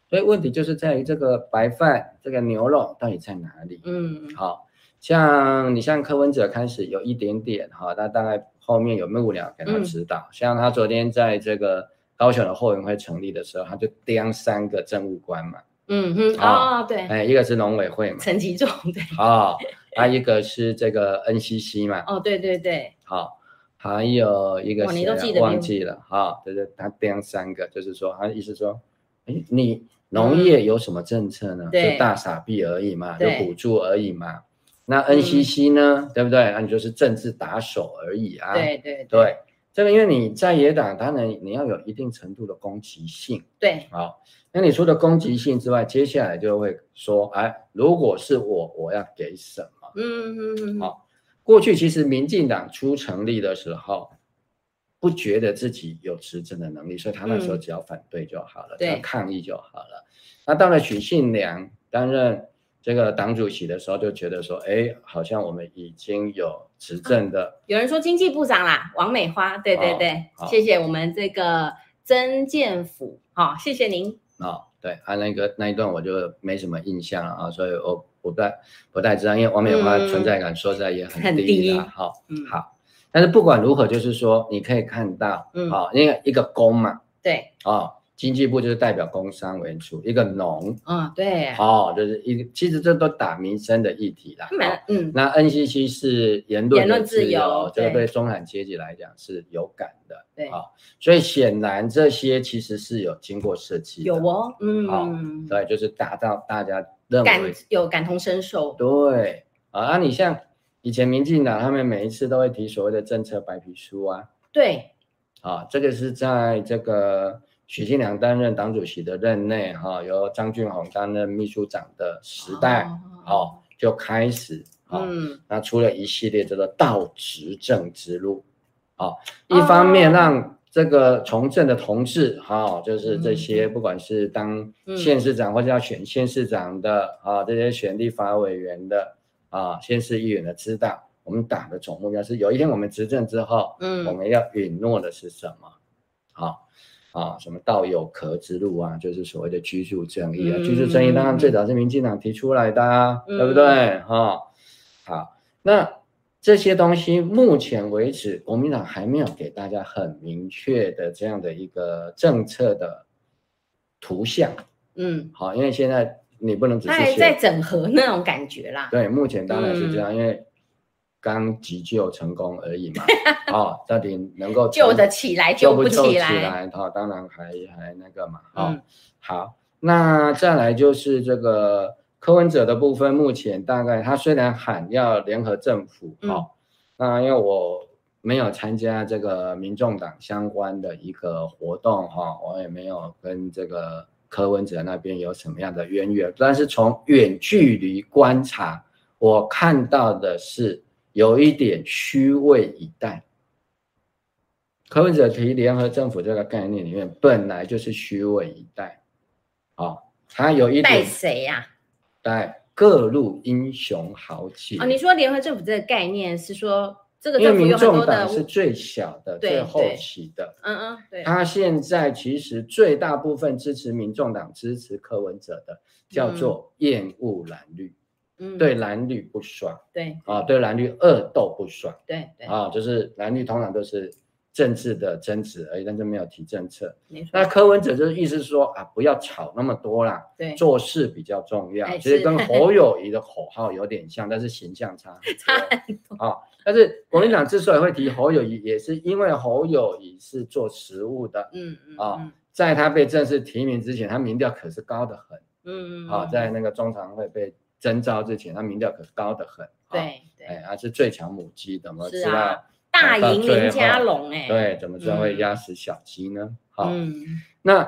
所以问题就是在于这个白饭，这个牛肉到底在哪里？嗯，好像你像柯文哲开始有一点点哈，他大概后面有幕僚给他指导，嗯、像他昨天在这个高雄的后援会成立的时候，他就盯三个政务官嘛。嗯哼，哦，对，哎，一个是农委会嘛，陈吉仲，对，好，还一个是这个 NCC 嘛。哦，对对对，好。还有一个谁忘记了哈，就是他这样三个，就是说他意思说，哎，你农业有什么政策呢？就大傻逼而已嘛，就补助而已嘛。那 NCC 呢，对不对？那你就是政治打手而已啊。对对对，这个因为你在野党，当然你要有一定程度的攻击性。对，好，那你除了攻击性之外，接下来就会说，哎，如果是我，我要给什么？嗯嗯嗯，好。过去其实民进党初成立的时候，不觉得自己有执政的能力，所以他那时候只要反对就好了，嗯、只要抗议就好了。那到了许信良担任这个党主席的时候，就觉得说，哎，好像我们已经有执政的。啊、有人说经济部长啦，王美花，对对对，哦、谢谢我们这个曾建甫，好、哦，谢谢您。哦，对，他、啊、那个那一段我就没什么印象了啊，所以我。不太不太知道，因为王美花存在感说实在也很低了，好，好，但是不管如何，就是说你可以看到，嗯，好，因为一个工嘛，对，哦，经济部就是代表工商为主，一个农，嗯，对，哦，就是一个，其实这都打民生的议题啦。嗯，那 NCC 是言论言论自由，这个对。中产阶级来讲是有感的，对。啊，所以显然这些其实是有经过设计的，有哦，嗯，好对，就是达到大家感有感同身受，对啊，那你像以前民进党他们每一次都会提所谓的政策白皮书啊，对，啊，这个是在这个。许信良担任党主席的任内，哈，由张俊宏担任秘书长的时代，哦，就开始，嗯，那出了一系列这个倒执政之路，啊，一方面让这个从政的同志，哈，就是这些不管是当县市长或者要选县市长的，啊，这些选立法委员的，啊，县市议员的知道，我们党的总目标是有一天我们执政之后，嗯，我们要允诺的是什么，好。啊，什么道有壳之路啊，就是所谓的居住正义啊，嗯、居住正义当然最早是民进党提出来的，对不对？哈、哦，好，那这些东西目前为止，国民党还没有给大家很明确的这样的一个政策的图像。嗯，好，因为现在你不能只是在在整合那种感觉啦。对，目前当然是这样，嗯、因为。刚急救成功而已嘛，哦，到底能够救得起来救不起来？哦，当然还还那个嘛，哦，嗯、好，那再来就是这个柯文哲的部分，目前大概他虽然喊要联合政府，嗯、哦，那因为我没有参加这个民众党相关的一个活动哈、哦，我也没有跟这个柯文哲那边有什么样的渊源，但是从远距离观察，我看到的是。有一点虚位以待，柯文哲提联合政府这个概念里面本来就是虚位以待，啊、哦，他有一点带谁呀、啊？带各路英雄豪杰。啊、哦！你说联合政府这个概念是说这个因为民众党是最小的、对最后期的，嗯嗯，对。他现在其实最大部分支持民众党、支持柯文哲的，叫做厌恶蓝绿。嗯嗯，对蓝绿不爽，对。啊，对蓝绿恶斗不爽，对对。啊，就是蓝绿通常都是政治的争执而已，但是没有提政策。那柯文哲就是意思说啊，不要吵那么多啦，对，做事比较重要。其实跟 侯友谊的口号有点像，但是形象 差很多。啊。但是国民党之所以会提侯友谊，也是因为侯友谊是做实务的，嗯嗯啊，在他被正式提名之前，他民调可是高得很，嗯嗯啊，在那个中常会被。征召之前，他民调可是高得很，对对，哎，他是最强母鸡，怎么知道大赢林家龙？哎，对，怎么知道会压死小鸡呢？好，那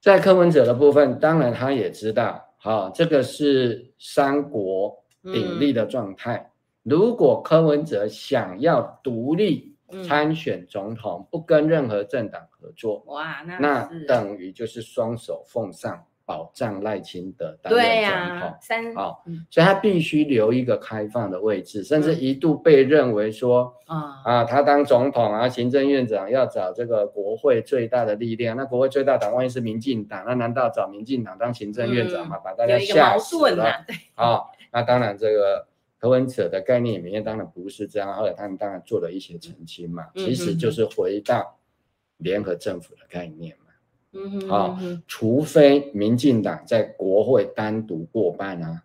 在柯文哲的部分，当然他也知道，好，这个是三国鼎立的状态。如果柯文哲想要独立参选总统，不跟任何政党合作，哇，那等于就是双手奉上。保障赖清德担任总统，对呀，三好，所以他必须留一个开放的位置，甚至一度被认为说，啊啊，他当总统啊，行政院长要找这个国会最大的力量，那国会最大党万一是民进党，那难道找民进党当行政院长吗？把大家吓死了。啊，那当然这个柯文哲的概念里面当然不是这样，后来他们当然做了一些澄清嘛，其实就是回到联合政府的概念嘛。嗯啊，除非民进党在国会单独过半啊，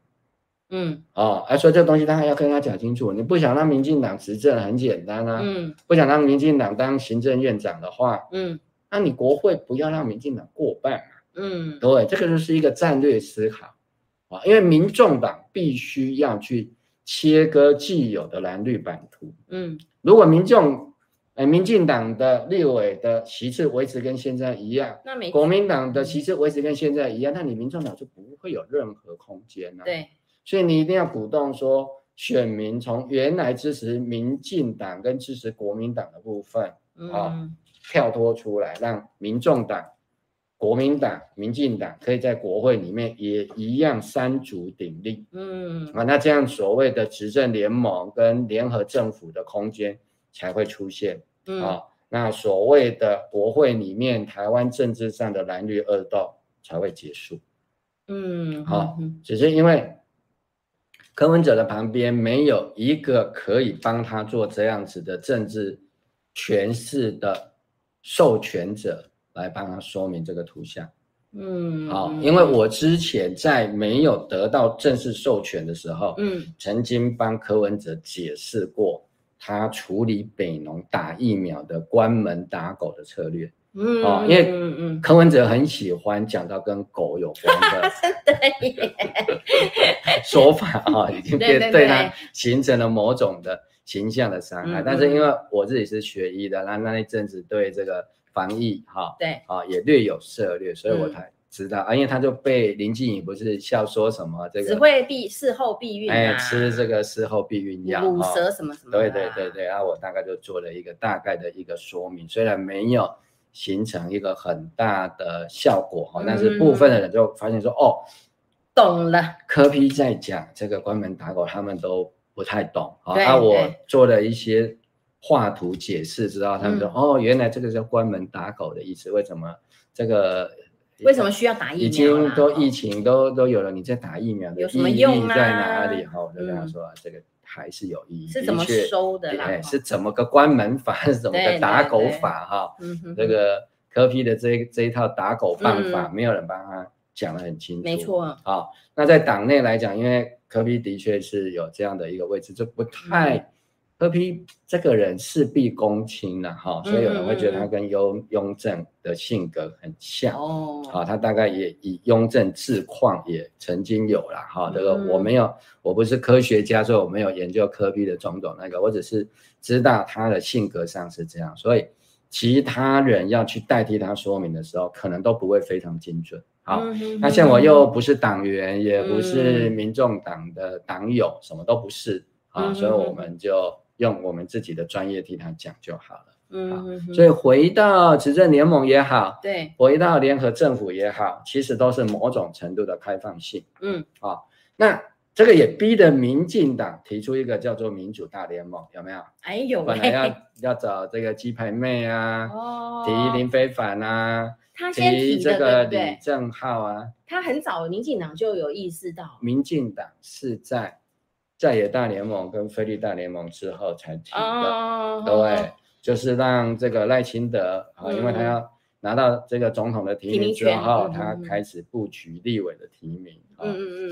嗯啊，而所以这东西当然要跟他讲清楚。你不想让民进党执政，很简单啊，嗯，不想让民进党当行政院长的话，嗯，那你国会不要让民进党过半啊，嗯，对，这个就是一个战略思考啊，因为民众党必须要去切割既有的蓝绿版图，嗯，如果民众。哎，民进党的立委的席次维持跟现在一样，那国民党的席次维持跟现在一样，那你民众党就不会有任何空间了。对，所以你一定要鼓动说，选民从原来支持民进党跟支持国民党的部分啊、嗯哦，跳脱出来，让民众党、国民党、民进党可以在国会里面也一样三足鼎立。嗯，啊，那这样所谓的执政联盟跟联合政府的空间。才会出现，嗯、啊，那所谓的国会里面台湾政治上的蓝绿恶斗才会结束，嗯，好、啊，只是因为柯文哲的旁边没有一个可以帮他做这样子的政治诠释的授权者来帮他说明这个图像。嗯，好，因为。我之前在没有得到正式授权的时候，嗯，曾经帮柯文哲解释过他处理北农打疫苗的关门打狗的策略。嗯，哦，因为柯文哲很喜欢讲到跟狗有关的，对，说法啊，已经对对他形成了某种的形象的伤害。但是因为我自己是学医的，那那一阵子对这个。防疫哈，对啊，也略有涉猎，所以我才知道啊，因为他就被林静颖不是笑说什么这个只会避事后避孕，哎，吃这个事后避孕药，乳蛇什么什么，对对对对，然后我大概就做了一个大概的一个说明，虽然没有形成一个很大的效果哈，但是部分的人就发现说哦，懂了，柯批在讲这个关门打狗，他们都不太懂啊，那我做了一些。画图解释之后，他们说：“嗯、哦，原来这个叫关门打狗的意思。为什么这个？为什么需要打疫苗？已经都疫情都都有了，你在打疫苗的意义在哪里？哈，我就跟他说，这个还是有意义。是怎么收的啦？是怎么个关门法？是怎么个打狗法？哈，这个科批的这这一套打狗办法，没有人帮他讲得很清楚。没错。好，那在党内来讲，因为科批的确是有这样的一个位置，就不太。柯批这个人事必躬亲了哈，所以有人会觉得他跟雍雍正的性格很像哦。好，他大概也以雍正自况也曾经有了哈。这个我没有，我不是科学家，所以我没有研究柯批的种种那个，我只是知道他的性格上是这样，所以其他人要去代替他说明的时候，可能都不会非常精准。好，那像我又不是党员，也不是民众党的党友，什么都不是啊，所以我们就。用我们自己的专业替他讲就好了。嗯，所以回到执政联盟也好，对，回到联合政府也好，其实都是某种程度的开放性。嗯，啊，那这个也逼得民进党提出一个叫做民主大联盟，有没有？哎有，本来要要找这个鸡排妹啊，哦，提林非凡啊，他先提这个李正浩啊，他很早民进党就有意识到，民进党是在。在野大联盟跟菲律大联盟之后才提的，哦、对，就是让这个赖清德啊，嗯、因为他要拿到这个总统的提名之后，嗯、他开始布局立委的提名，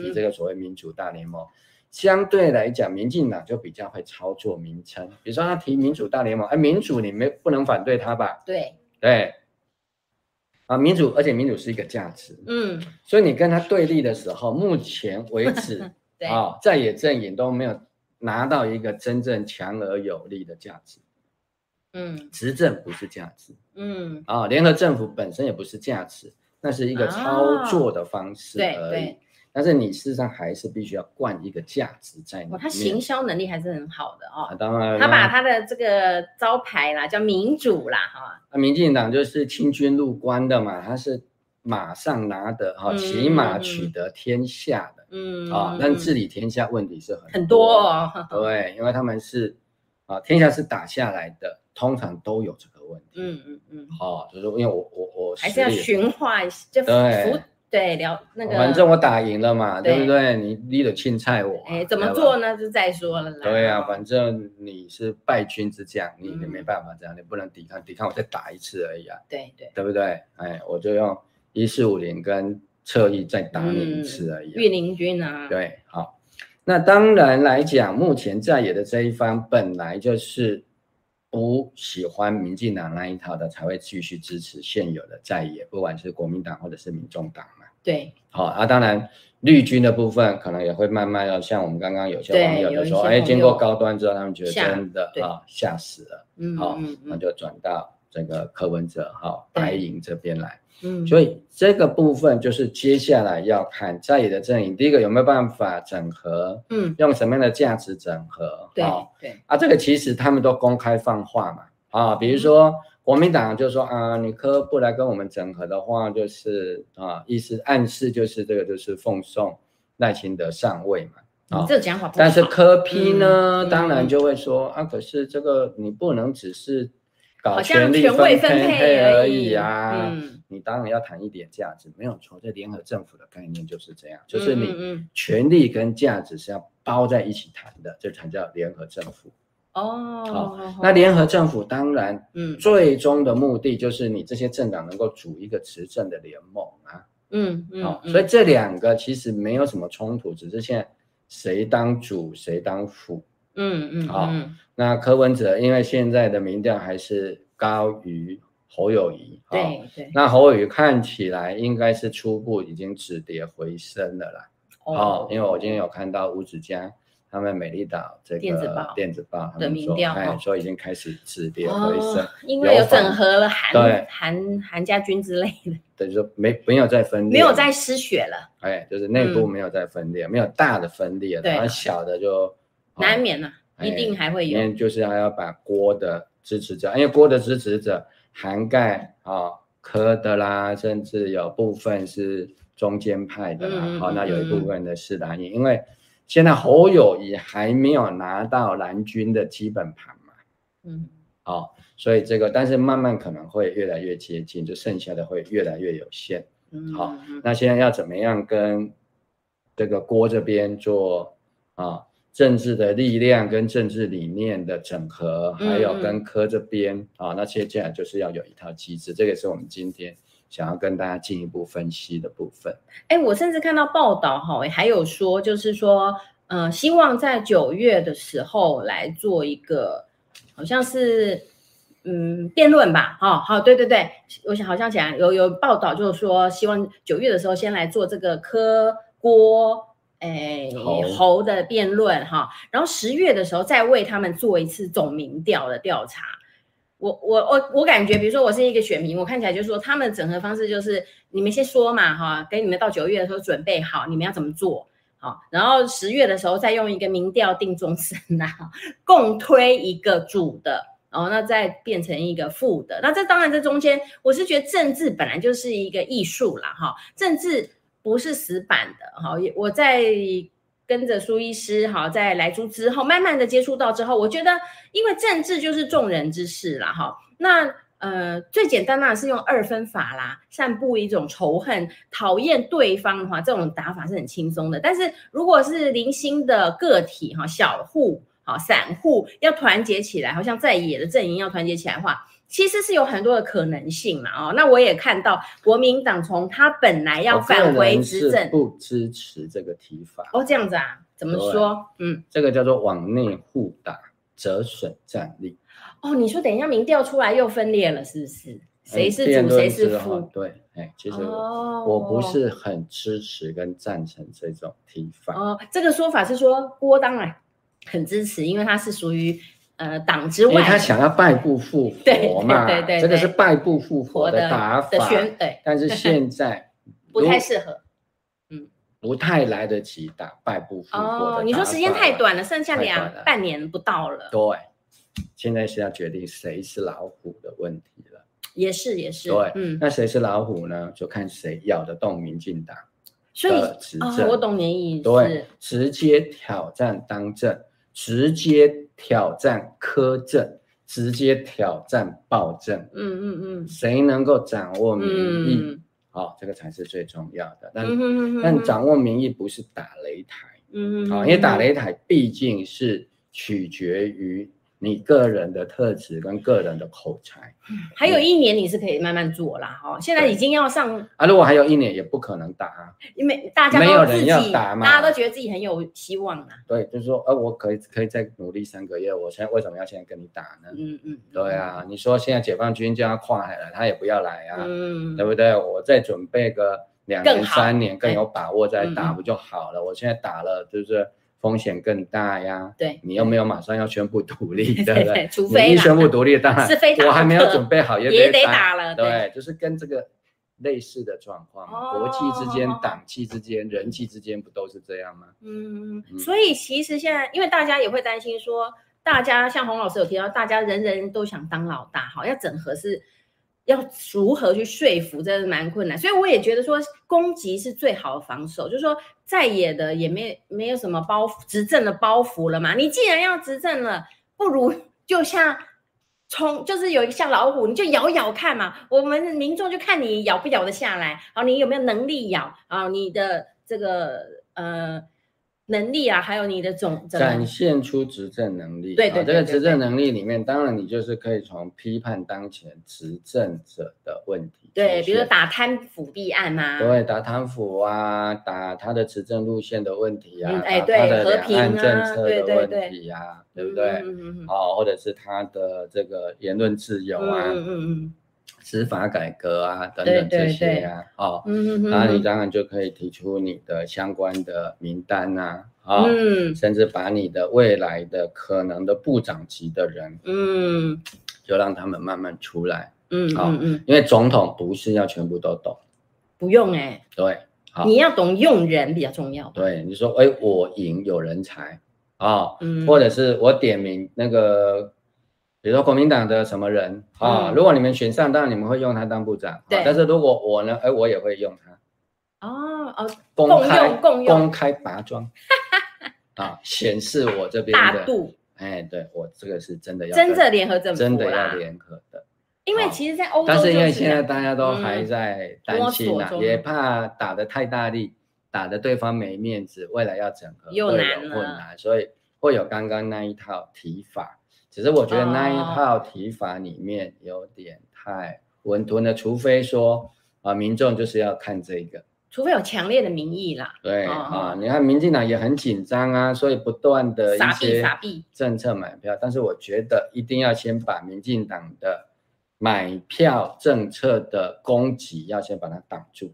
提这个所谓民主大联盟。嗯、相对来讲，民进党就比较会操作名称，比如说他提民主大联盟，哎，民主你没不能反对他吧？对。对，啊，民主，而且民主是一个价值，嗯，所以你跟他对立的时候，目前为止。啊，在野阵营都没有拿到一个真正强而有力的价值，嗯，执政不是价值，嗯，啊，联合政府本身也不是价值，那是一个操作的方式而已。但是你事实上还是必须要灌一个价值在里面。他行销能力还是很好的哦。当然，他把他的这个招牌啦，叫民主啦，哈。那民进党就是清军入关的嘛，他是马上拿的哈，骑马取得天下的。嗯啊，但治理天下问题是很多很多哦，对，因为他们是啊，天下是打下来的，通常都有这个问题。嗯嗯嗯，好，就是因为我我我还是要循化一下，就对对聊那个，反正我打赢了嘛，对不对？你立了青菜我，哎，怎么做呢？就再说了啦。对啊，反正你是败军之将，你也没办法这样，你不能抵抗，抵抗我再打一次而已啊。对对，对不对？哎，我就用一四五零跟。侧翼再打你一次而已，御林军啊。对，好，那当然来讲，目前在野的这一方本来就是不喜欢民进党那一套的，才会继续支持现有的在野，不管是国民党或者是民众党嘛。对，好啊，当然绿军的部分可能也会慢慢要像我们刚刚有些网友就说，哎，经过高端之后，他们觉得真的啊吓死了，嗯，好，那就转到这个柯文哲哈白银这边来。嗯，所以这个部分就是接下来要看在野的阵营，第一个有没有办法整合，嗯，用什么样的价值整合？对对。啊，这个其实他们都公开放话嘛，啊，比如说国民党就说啊，你科不来跟我们整合的话，就是啊，意思暗示就是这个就是奉送赖清德上位嘛，啊，这讲法，但是科批呢，当然就会说啊，可是这个你不能只是搞权力分配而已啊。嗯你当然要谈一点价值，没有错。这联合政府的概念就是这样，就是你权力跟价值是要包在一起谈的，这才叫联合政府。哦，好，那联合政府当然，嗯，最终的目的就是你这些政党能够组一个执政的联盟啊。嗯嗯，好，所以这两个其实没有什么冲突，只是现在谁当主谁当辅。嗯嗯，好，那柯文哲因为现在的民调还是高于侯友谊，对对，那侯友谊看起来应该是初步已经止跌回升了啦。哦，因为我今天有看到吴子嘉。他们美丽岛这个电子报，电子报的民调，哎，说已经开始止跌回升，因为有整合了韩对。韩韩家军之类的，等于说没没有再分裂，没有再失血了，哎，就是内部没有再分裂，没有大的分裂，然后小的就难免了，一定还会有，就是还要把郭的支持者，因为郭的支持者涵盖啊科的啦，甚至有部分是中间派的啦，好，那有一部分的是蓝营，因为。现在侯友宜还没有拿到蓝军的基本盘嘛？嗯，好、哦，所以这个，但是慢慢可能会越来越接近，就剩下的会越来越有限。嗯，好、哦，那现在要怎么样跟这个郭这边做啊、哦、政治的力量跟政治理念的整合，还有跟科这边啊、那接下来就是要有一套机制，这个是我们今天。想要跟大家进一步分析的部分，哎，我甚至看到报道哈，还有说就是说，呃，希望在九月的时候来做一个，好像是嗯辩论吧，哈，好，对对对，我想好像讲有有报道就是说，希望九月的时候先来做这个科郭哎侯的辩论哈，然后十月的时候再为他们做一次总民调的调查。我我我我感觉，比如说我是一个选民，我看起来就是说，他们的整合方式就是你们先说嘛，哈，给你们到九月的时候准备好，你们要怎么做，好，然后十月的时候再用一个民调定终身呐，共推一个主的，然后那再变成一个副的，那这当然这中间，我是觉得政治本来就是一个艺术啦，哈，政治不是死板的，哈，我在。跟着苏医师哈，在来猪之后，慢慢的接触到之后，我觉得，因为政治就是众人之事啦，哈。那呃，最简单的是用二分法啦，散布一种仇恨、讨厌对方的话，这种打法是很轻松的。但是如果是零星的个体哈，小户哈，散户要团结起来，好像在野的阵营要团结起来的话。其实是有很多的可能性嘛，哦，那我也看到国民党从他本来要返回执政，不支持这个提法。哦，这样子啊？怎么说？嗯，这个叫做往内互打，折损战力。哦，你说等一下民调出来又分裂了，是不是？谁是主，谁是副？对，哎，其实我不是很支持跟赞成这种提法。哦，这个说法是说郭当然很支持，因为他是属于。呃，党之外，因为他想要败部复 活嘛，对对，对，对，这个是败部复活的打法，对，但是 现在不太适合，嗯，不太来得及打败部复活哦，你说时间太短了，剩下两半年不到了，对，现在是要决定谁是老虎的问题了，也是也是，对，嗯，那谁是老虎呢？就看谁咬得动民进党，所以我懂你意思，对，直接挑战当政。直接挑战苛政，直接挑战暴政。嗯嗯嗯，谁能够掌握民意？嗯哦，这个才是最重要的。但、嗯、但掌握民意不是打擂台。嗯嗯，啊、哦，因为打擂台毕竟是取决于。你个人的特质跟个人的口才，还有一年你是可以慢慢做啦。哈，现在已经要上啊，如果还有一年也不可能打啊，因为大家都没有人要打嘛，大家都觉得自己很有希望啊。对，就是说，呃，我可以可以再努力三个月，我现在为什么要现在跟你打呢？嗯嗯，对啊，你说现在解放军就要跨海了，他也不要来啊，嗯，对不对？我再准备个两年三年更有把握再打不就好了？嗯、我现在打了，就是。风险更大呀，对，你又没有马上要宣布独立，对不对？除非你一宣布独立，当然是非我还没有准备好，也也得打了，对，就是跟这个类似的状况，国际之间、党气之间、人气之间，不都是这样吗？嗯，所以其实现在，因为大家也会担心说，大家像洪老师有提到，大家人人都想当老大，好，要整合是。要如何去说服，真的蛮困难，所以我也觉得说攻击是最好的防守，就是说在野的也没没有什么包袱，执政的包袱了嘛。你既然要执政了，不如 就像冲，就是有一个像老虎，你就咬咬看嘛。我们民众就看你咬不咬得下来，然后你有没有能力咬啊？你的这个呃能力啊，还有你的总展现出执政能力。对对，对，对，对，对，这个执政能力里面，当然你就是可以从批判当前执政者的问题。对，比如说打贪腐弊案啊，对，打贪腐啊，打他的执政路线的问题啊，嗯、哎，对，他的两岸政策的问题啊，对，对，对，对，对不对？嗯嗯嗯。哦，或者是他的这个言论自由啊，嗯嗯嗯，司法改革啊等等这些啊，哦，嗯嗯嗯，然后你当然就可以提出你的相关的名单啊，啊、哦，嗯，甚至把你的未来的可能的部长级的人，嗯，就让他们慢慢出来。嗯嗯嗯，因为总统不是要全部都懂，不用哎、欸，对，你要懂用人比较重要。对，你说，哎、欸，我赢有人才啊，嗯，或者是我点名那个，比如说国民党的什么人啊、嗯，如果你们选上，当然你们会用他当部长，对。但是如果我呢，哎、欸，我也会用他，哦哦，公开共用共用公开拔桩，啊，显示我这边的大度，哎、欸，对我这个是真的要真的联合政府，真的要联合的。因为其实，在欧洲、哦，但是因为现在大家都还在担心呐、啊嗯，也怕打得太大力，打得对方没面子，未来要整合又难了，困难，所以会有刚刚那一套提法。只是我觉得那一套提法里面有点太温吞了，除非说啊，民众就是要看这个，除非有强烈的民意啦。对、哦、啊，你看民进党也很紧张啊，所以不断的一些政策买票，但是我觉得一定要先把民进党的。买票政策的攻击要先把它挡住，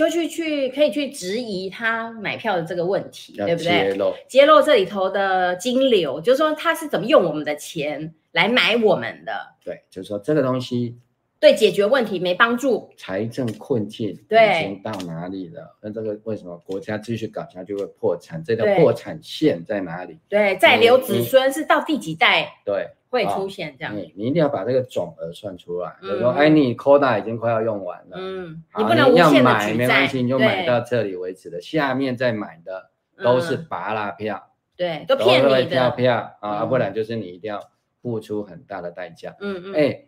就去去可以去质疑他买票的这个问题，对不对？揭露揭露这里头的金流，就是说他是怎么用我们的钱来买我们的。对，就是说这个东西对解决问题没帮助，财政困境已经到哪里了？那这个为什么国家继续搞下去会破产？这条破产线在哪里？对，在留子孙是到第几代？对。会出现这样，你你一定要把这个总额算出来。比如说，哎，你 quota 已经快要用完了，嗯，你不能无限的买，没关系，你就买到这里为止的，下面再买的都是拔拉票，对，都骗你的票票啊，不然就是你一定要付出很大的代价。嗯嗯，哎，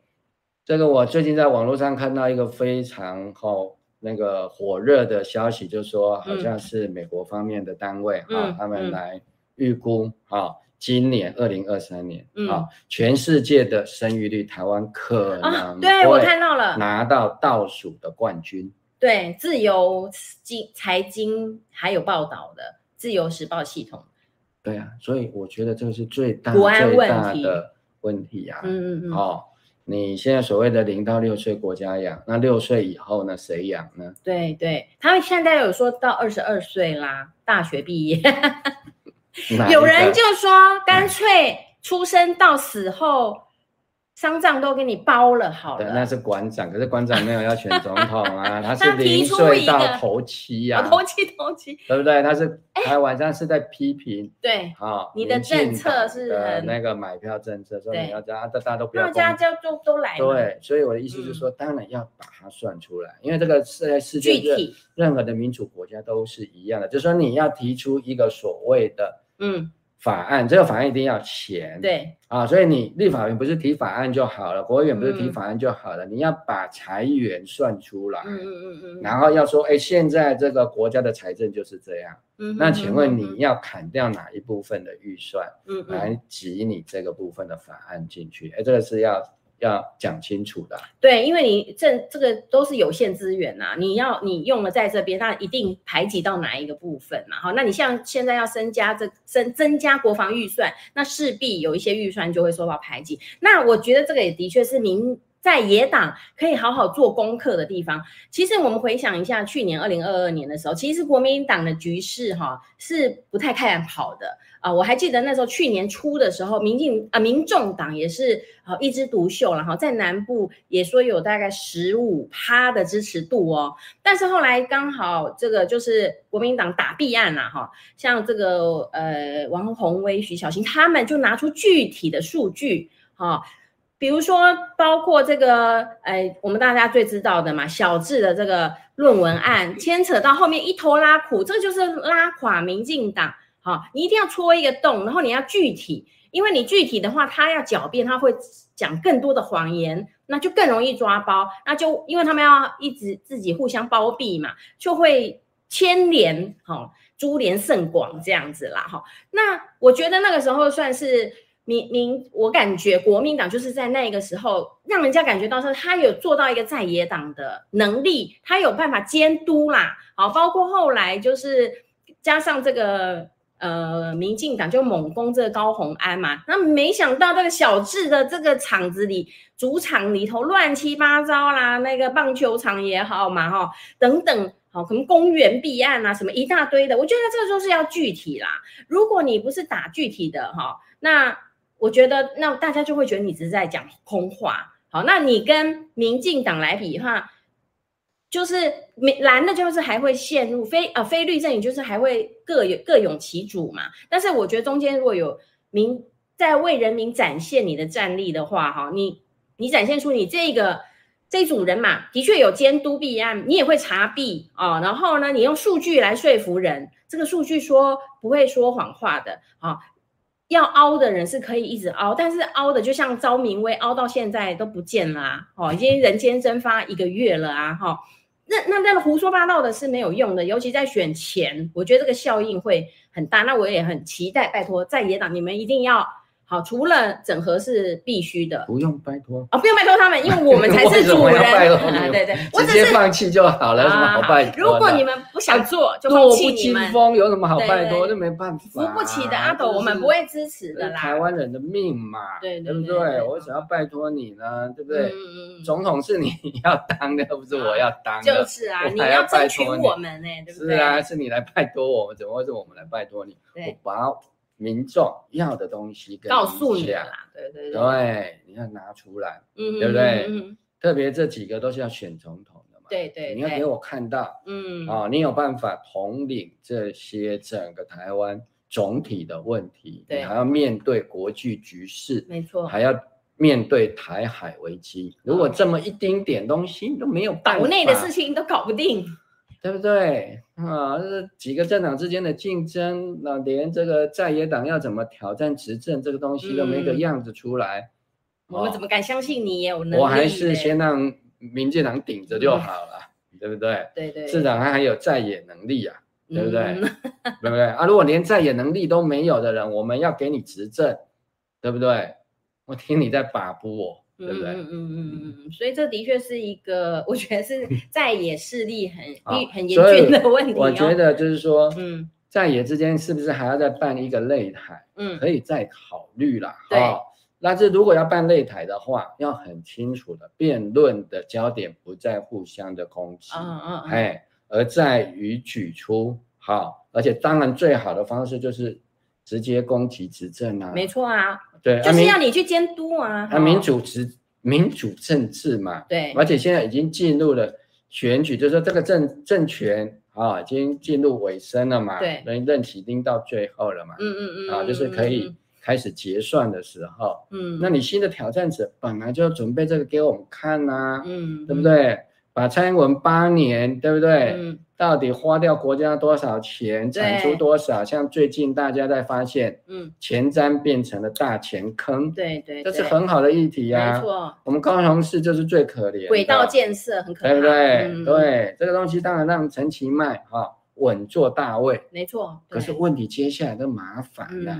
这个我最近在网络上看到一个非常好那个火热的消息，就是说好像是美国方面的单位啊，他们来预估啊。今年二零二三年，嗯、啊，全世界的生育率，台湾可能、啊、对我看到了拿到倒数的冠军。对，自由经财经还有报道的自由时报系统。对啊，所以我觉得这个是最大最大的问题啊。嗯嗯嗯。哦，你现在所谓的零到六岁国家养，那六岁以后呢？谁养呢？对对，他们现在有说到二十二岁啦，大学毕业。有人就说，干脆出生到死后，丧葬都给你包了好了。对，那是馆长，可是馆长没有要选总统啊，他是零岁到头七呀，头七头七，对不对？他是他晚上是在批评，对，啊，你的政策是那个买票政策，说你要这样，大家都不要，大家就都都来。对，所以我的意思就是说，当然要把它算出来，因为这个是在世界任何的民主国家都是一样的，就是说你要提出一个所谓的。嗯，法案这个法案一定要钱，对啊，所以你立法院不是提法案就好了，国务院不是提法案就好了，嗯、你要把财源算出来，嗯嗯嗯嗯，然后要说，哎，现在这个国家的财政就是这样，嗯，那请问你要砍掉哪一部分的预算，嗯，来挤你这个部分的法案进去？哎，这个是要。要讲清楚的，对，因为你这这个都是有限资源呐、啊，你要你用了在这边，那一定排挤到哪一个部分嘛？好，那你像现在要增加这增增加国防预算，那势必有一些预算就会受到排挤。那我觉得这个也的确是您在野党可以好好做功课的地方。其实我们回想一下，去年二零二二年的时候，其实国民党的局势哈是不太看好的。啊，我还记得那时候去年初的时候，民进啊，民众党也是啊一枝独秀，然后在南部也说有大概十五趴的支持度哦。但是后来刚好这个就是国民党打弊案呐，哈，像这个呃王宏威、徐小新他们就拿出具体的数据，哈，比如说包括这个呃我们大家最知道的嘛，小智的这个论文案，牵扯到后面一拖拉苦，这就是拉垮民进党。好，你一定要戳一个洞，然后你要具体，因为你具体的话，他要狡辩，他会讲更多的谎言，那就更容易抓包，那就因为他们要一直自己互相包庇嘛，就会牵连，哈，株连甚广这样子啦，哈。那我觉得那个时候算是民民，我感觉国民党就是在那个时候，让人家感觉到说他有做到一个在野党的能力，他有办法监督啦，好，包括后来就是加上这个。呃，民进党就猛攻这个高虹安嘛，那没想到这个小智的这个场子里，主场里头乱七八糟啦，那个棒球场也好嘛，哈，等等，好，可能公园弊案啊，什么一大堆的，我觉得这个就是要具体啦。如果你不是打具体的哈，那我觉得那大家就会觉得你只是在讲空话。好，那你跟民进党来比的话。就是蓝的，就是还会陷入非呃非绿阵营，就是还会各有各拥其主嘛。但是我觉得中间如果有民在为人民展现你的战力的话，哈，你你展现出你这个这组人马的确有监督弊案，你也会查弊啊。然后呢，你用数据来说服人，这个数据说不会说谎话的啊。要凹的人是可以一直凹，但是凹的就像昭明威凹到现在都不见啦，哦，已经人间蒸发一个月了啊，哈。那那那个胡说八道的是没有用的，尤其在选前，我觉得这个效应会很大。那我也很期待，拜托在野党你们一定要好，除了整合是必须的，不用拜托啊，不用拜托他们，因为我们才是 主人。对对，我直接放弃就好了，有什么好拜托？如果你们不想做，就放弃你们。风有什么好拜托？就没办法，扶不起的阿斗，我们不会支持的啦。台湾人的命嘛，对对不对？我想要拜托你呢，对不对？总统是你要当的，不是我要当的。就是啊，你要争取我们呢，对不对？是啊，是你来拜托我们，怎么会是我们来拜托你？我把。民众要的东西跟你告诉你啦，对对对，对，你要拿出来，嗯，对不对？嗯，特别这几个都是要选总统的嘛，对对，你要给我看到，嗯，啊，你有办法统领这些整个台湾总体的问题，对，还要面对国际局势，没错，还要面对台海危机。如果这么一丁点东西都没有办法，岛内的事情都搞不定。对不对啊？这几个政党之间的竞争，那连这个在野党要怎么挑战执政，这个东西都没个样子出来。嗯哦、我们怎么敢相信你也有能力？我还是先让民进党顶着就好了，嗯、对不对？对对，至少他还有在野能力啊，嗯、对不对？对不对啊？如果连在野能力都没有的人，我们要给你执政，对不对？我听你在把不我。对不对？嗯嗯嗯嗯，所以这的确是一个，我觉得是 在野势力很很严峻的问题。我觉得就是说，嗯，在野之间是不是还要再办一个擂台？嗯，可以再考虑了。对，那这如果要办擂台的话，要很清楚的辩论的焦点不在互相的攻击，嗯嗯，哎，而在于举出好，而且当然最好的方式就是直接攻击执政啊。没错啊。对，就是要你去监督啊！啊，民主执民主政治嘛，对，而且现在已经进入了选举，就是说这个政政权啊，已经进入尾声了嘛，对，任任期已经到最后了嘛，嗯嗯嗯，啊，就是可以开始结算的时候，嗯，那你新的挑战者本来就要准备这个给我们看呐，嗯，对不对？把蔡英文八年，对不对？嗯。到底花掉国家多少钱，产出多少？像最近大家在发现，嗯，前瞻变成了大钱坑，对对，这是很好的议题呀。没错，我们高雄市就是最可怜，轨道建设很可怜，对不对？对，这个东西当然让陈其迈哈稳坐大位，没错。可是问题接下来都麻烦了，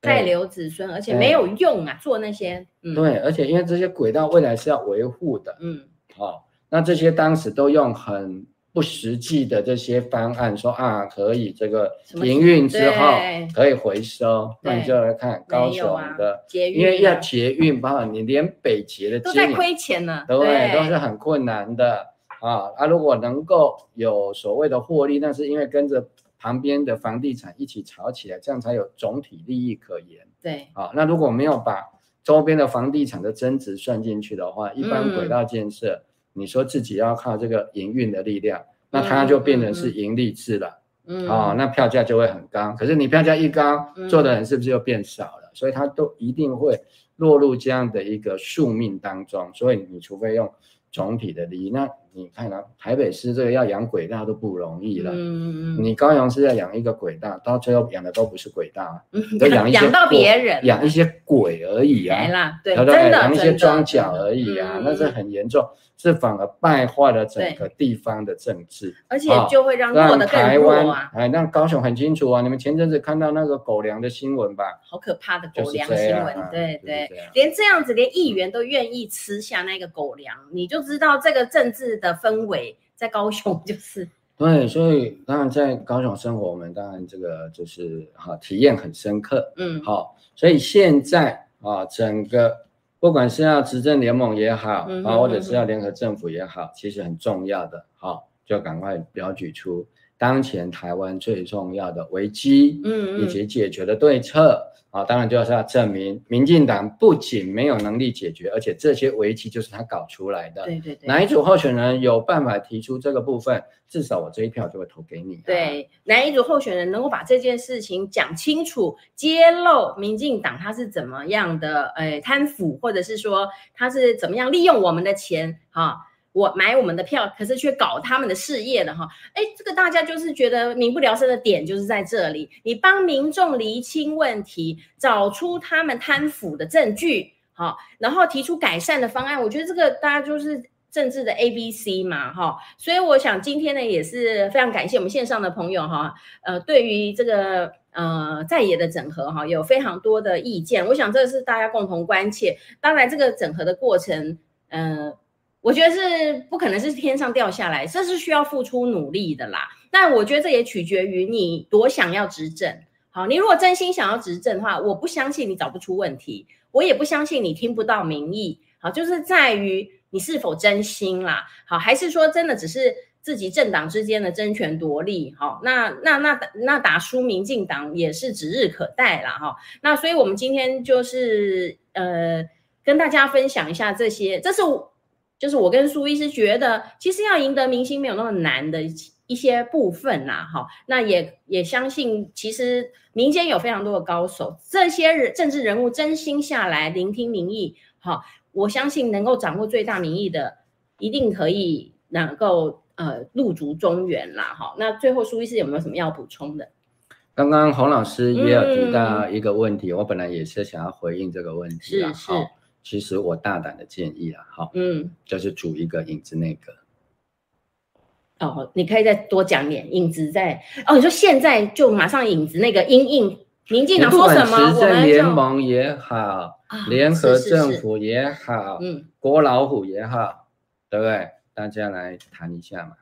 再留子孙，而且没有用啊，做那些，对，而且因为这些轨道未来是要维护的，嗯，好，那这些当时都用很。不实际的这些方案说啊，可以这个营运之后可以回收，那你就来看高雄的，因为要捷运，包括你连北捷的都在亏钱呢，对，都是很困难的啊。啊，如果能够有所谓的获利，那是因为跟着旁边的房地产一起炒起来，这样才有总体利益可言。对，啊，那如果没有把周边的房地产的增值算进去的话，一般轨道建设。你说自己要靠这个营运的力量，那它就变成是盈利制了，嗯，嗯，哦，那票价就会很高。可是你票价一高，嗯、做的人是不是又变少了？所以它都一定会落入这样的一个宿命当中。所以你除非用总体的利益，那你看啊，台北市这个要养鬼大都不容易了。嗯你高雄市要养一个鬼大，到最后养的都不是鬼大，嗯，都养一些 养到别人，养一些鬼而已啊。对，真的养一些庄脚而已啊，那是很严重。是反而败坏了整个地方的政治，而且就会让弱的更弱啊！哎，让高雄很清楚啊！你们前阵子看到那个狗粮的新闻吧？好可怕的狗粮新闻，啊、对对，连这样子连议员都愿意吃下那个狗粮，你就知道这个政治的氛围在高雄就是。对，所以当然在高雄生活，我们当然这个就是哈体验很深刻，嗯，好，所以现在啊整个。不管是要执政联盟也好，嗯、啊，或者是要联合政府也好，嗯、其实很重要的，好、哦，就赶快表举出当前台湾最重要的危机，嗯，以及解决的对策。啊，当然就是要证明民进党不仅没有能力解决，而且这些危机就是他搞出来的。对对对，哪一组候选人有办法提出这个部分，至少我这一票就会投给你。对，哪一组候选人能够把这件事情讲清楚，揭露民进党他是怎么样的，呃，贪腐，或者是说他是怎么样利用我们的钱，哈。我买我们的票，可是却搞他们的事业的哈，哎，这个大家就是觉得民不聊生的点就是在这里，你帮民众厘清问题，找出他们贪腐的证据，好，然后提出改善的方案，我觉得这个大家就是政治的 A B C 嘛，哈，所以我想今天呢也是非常感谢我们线上的朋友哈，呃，对于这个呃在野的整合哈，有非常多的意见，我想这是大家共同关切，当然这个整合的过程，呃。我觉得是不可能是天上掉下来，这是需要付出努力的啦。但我觉得这也取决于你多想要执政。好，你如果真心想要执政的话，我不相信你找不出问题，我也不相信你听不到民意。好，就是在于你是否真心啦。好，还是说真的只是自己政党之间的争权夺利？好，那那那那打输民进党也是指日可待啦。哈，那所以我们今天就是呃跟大家分享一下这些，这是。就是我跟苏医师觉得，其实要赢得明星没有那么难的一些部分啦，哈，那也也相信，其实民间有非常多的高手，这些人政治人物真心下来聆听民意，哈，我相信能够掌握最大民意的，一定可以能够呃入足中原啦，哈。那最后苏医师有没有什么要补充的？刚刚洪老师也有提到一个问题，嗯、我本来也是想要回应这个问题啦，是是。其实我大胆的建议啊，好，嗯，就是组一个影子内阁。哦，你可以再多讲点影子在哦。你说现在就马上影子那个阴影民进党说什么？执政联盟也好，联合政府也好，嗯，国老虎也好，对不对？大家来谈一下嘛。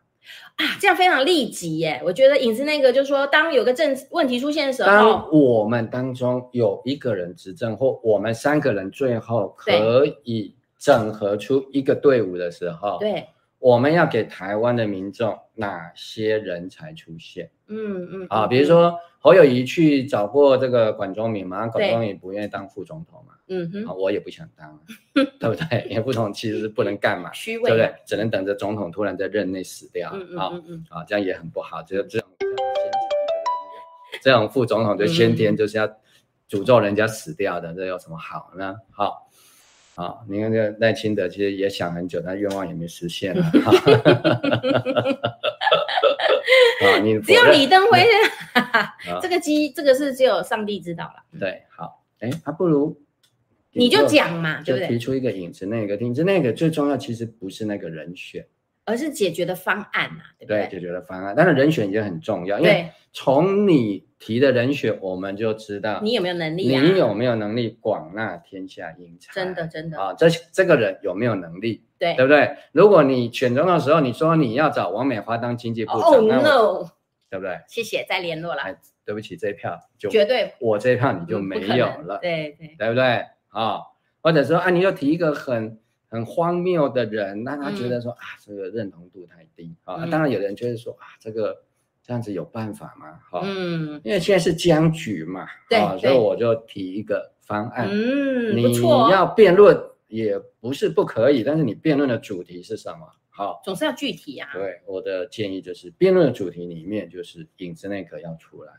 啊，这样非常立即耶！我觉得影子那个就是说，当有个政问题出现的时候，当我们当中有一个人执政，或我们三个人最后可以整合出一个队伍的时候，对，我们要给台湾的民众哪些人才出现？嗯嗯啊，比如说侯友谊去找过这个管中闵嘛，管中闵不愿意当副总统嘛。嗯哼，我也不想当，对不对？因为副总统其实是不能干嘛，虚伪，对不对？只能等着总统突然在任内死掉，嗯嗯嗯啊，这样也很不好。就这种这种副总统就先天就是要诅咒人家死掉的，这有什么好呢？好，好，你看这赖清德其实也想很久，但愿望也没实现啊。啊，你只有李登辉，这个机这个是只有上帝知道了。对，好，哎，他不如。你就讲嘛，就提出一个影子那个，影子那个最重要，其实不是那个人选，而是解决的方案嘛，对不对？对，解决的方案，但是人选也很重要，因为从你提的人选，我们就知道你有没有能力，你有没有能力广纳天下英才，真的真的啊，这这个人有没有能力，对对不对？如果你选中的时候，你说你要找王美花当经济部长，哦 no，对不对？谢谢，再联络了，对不起，这一票就绝对，我这一票你就没有了，对对，对不对？啊。或者说啊，你又提一个很很荒谬的人，那他觉得说、嗯、啊，这个认同度太低啊。当然有人觉得说啊，这个这样子有办法吗？哈，嗯，因为现在是僵局嘛，对，所以我就提一个方案。嗯，你要辩论也不是不可以，但是你辩论的主题是什么？好，总是要具体啊。对，我的建议就是辩论的主题里面就是影子内阁要出来。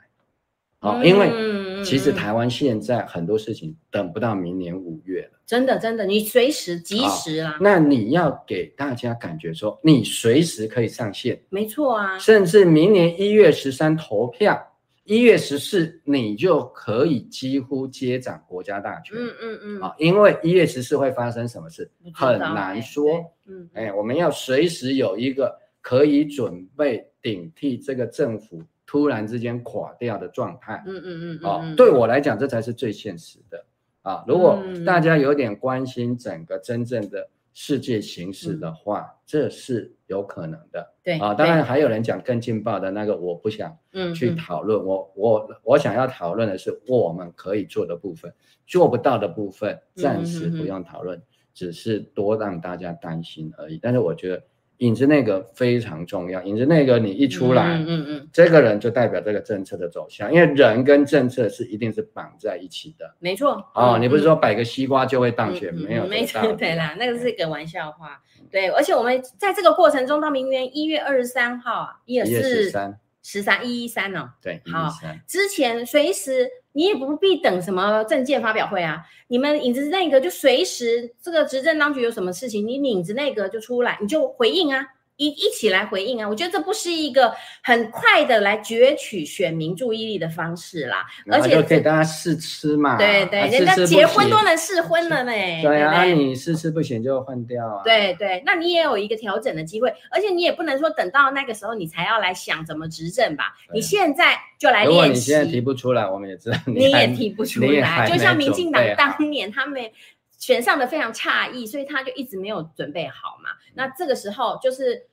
好，因为其实台湾现在很多事情等不到明年五月了，真的真的，你随时即时啊。那你要给大家感觉说，你随时可以上线，没错啊。甚至明年一月十三投票，一月十四你就可以几乎接掌国家大权。嗯嗯嗯。啊，因为一月十四会发生什么事，很难说。嗯，哎，我们要随时有一个可以准备顶替这个政府。突然之间垮掉的状态，嗯嗯嗯，哦，对我来讲，这才是最现实的啊！如果大家有点关心整个真正的世界形势的话，嗯、这是有可能的。对啊，当然还有人讲更劲爆的那个，我不想去讨论。嗯、我我我想要讨论的是我们可以做的部分，做不到的部分暂时不用讨论，嗯、只是多让大家担心而已。但是我觉得。影子内阁非常重要，影子内阁你一出来，嗯嗯，嗯这个人就代表这个政策的走向，因为人跟政策是一定是绑在一起的。没错。哦，你不是说摆个西瓜就会当选，嗯、没有？没错，对啦，那个是一个玩笑话。对，而且我们在这个过程中，到明年一月二十三号，一月十三，十三一一三哦。对，好，之前随时。你也不必等什么证件发表会啊，你们影子内阁就随时这个执政当局有什么事情，你影子内阁就出来，你就回应啊，一一起来回应啊。我觉得这不是一个很快的来攫取选民注意力的方式啦，而且可以大家试吃嘛。对对，人家结婚都能试婚了呢。对啊，你试吃不行就换掉啊。对对，那你也有一个调整的机会，而且你也不能说等到那个时候你才要来想怎么执政吧，你现在。就来练习。如果你现在提不出来，我们也知道你，你也提不出来。就像民进党当年他们选上的非常诧异，所以他就一直没有准备好嘛。那这个时候就是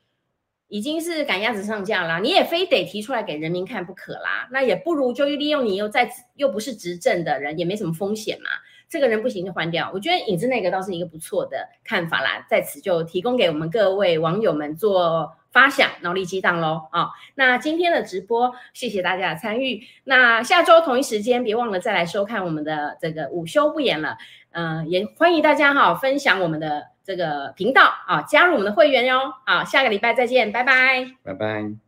已经是赶鸭子上架啦，你也非得提出来给人民看不可啦。那也不如就利用你又在又不是执政的人，也没什么风险嘛。这个人不行就换掉。我觉得影子那个倒是一个不错的看法啦，在此就提供给我们各位网友们做。发想脑力激荡喽啊！那今天的直播，谢谢大家的参与。那下周同一时间，别忘了再来收看我们的这个午休不演了。嗯、也欢迎大家哈分享我们的这个频道啊，加入我们的会员哟。啊，下个礼拜再见，拜拜，拜拜。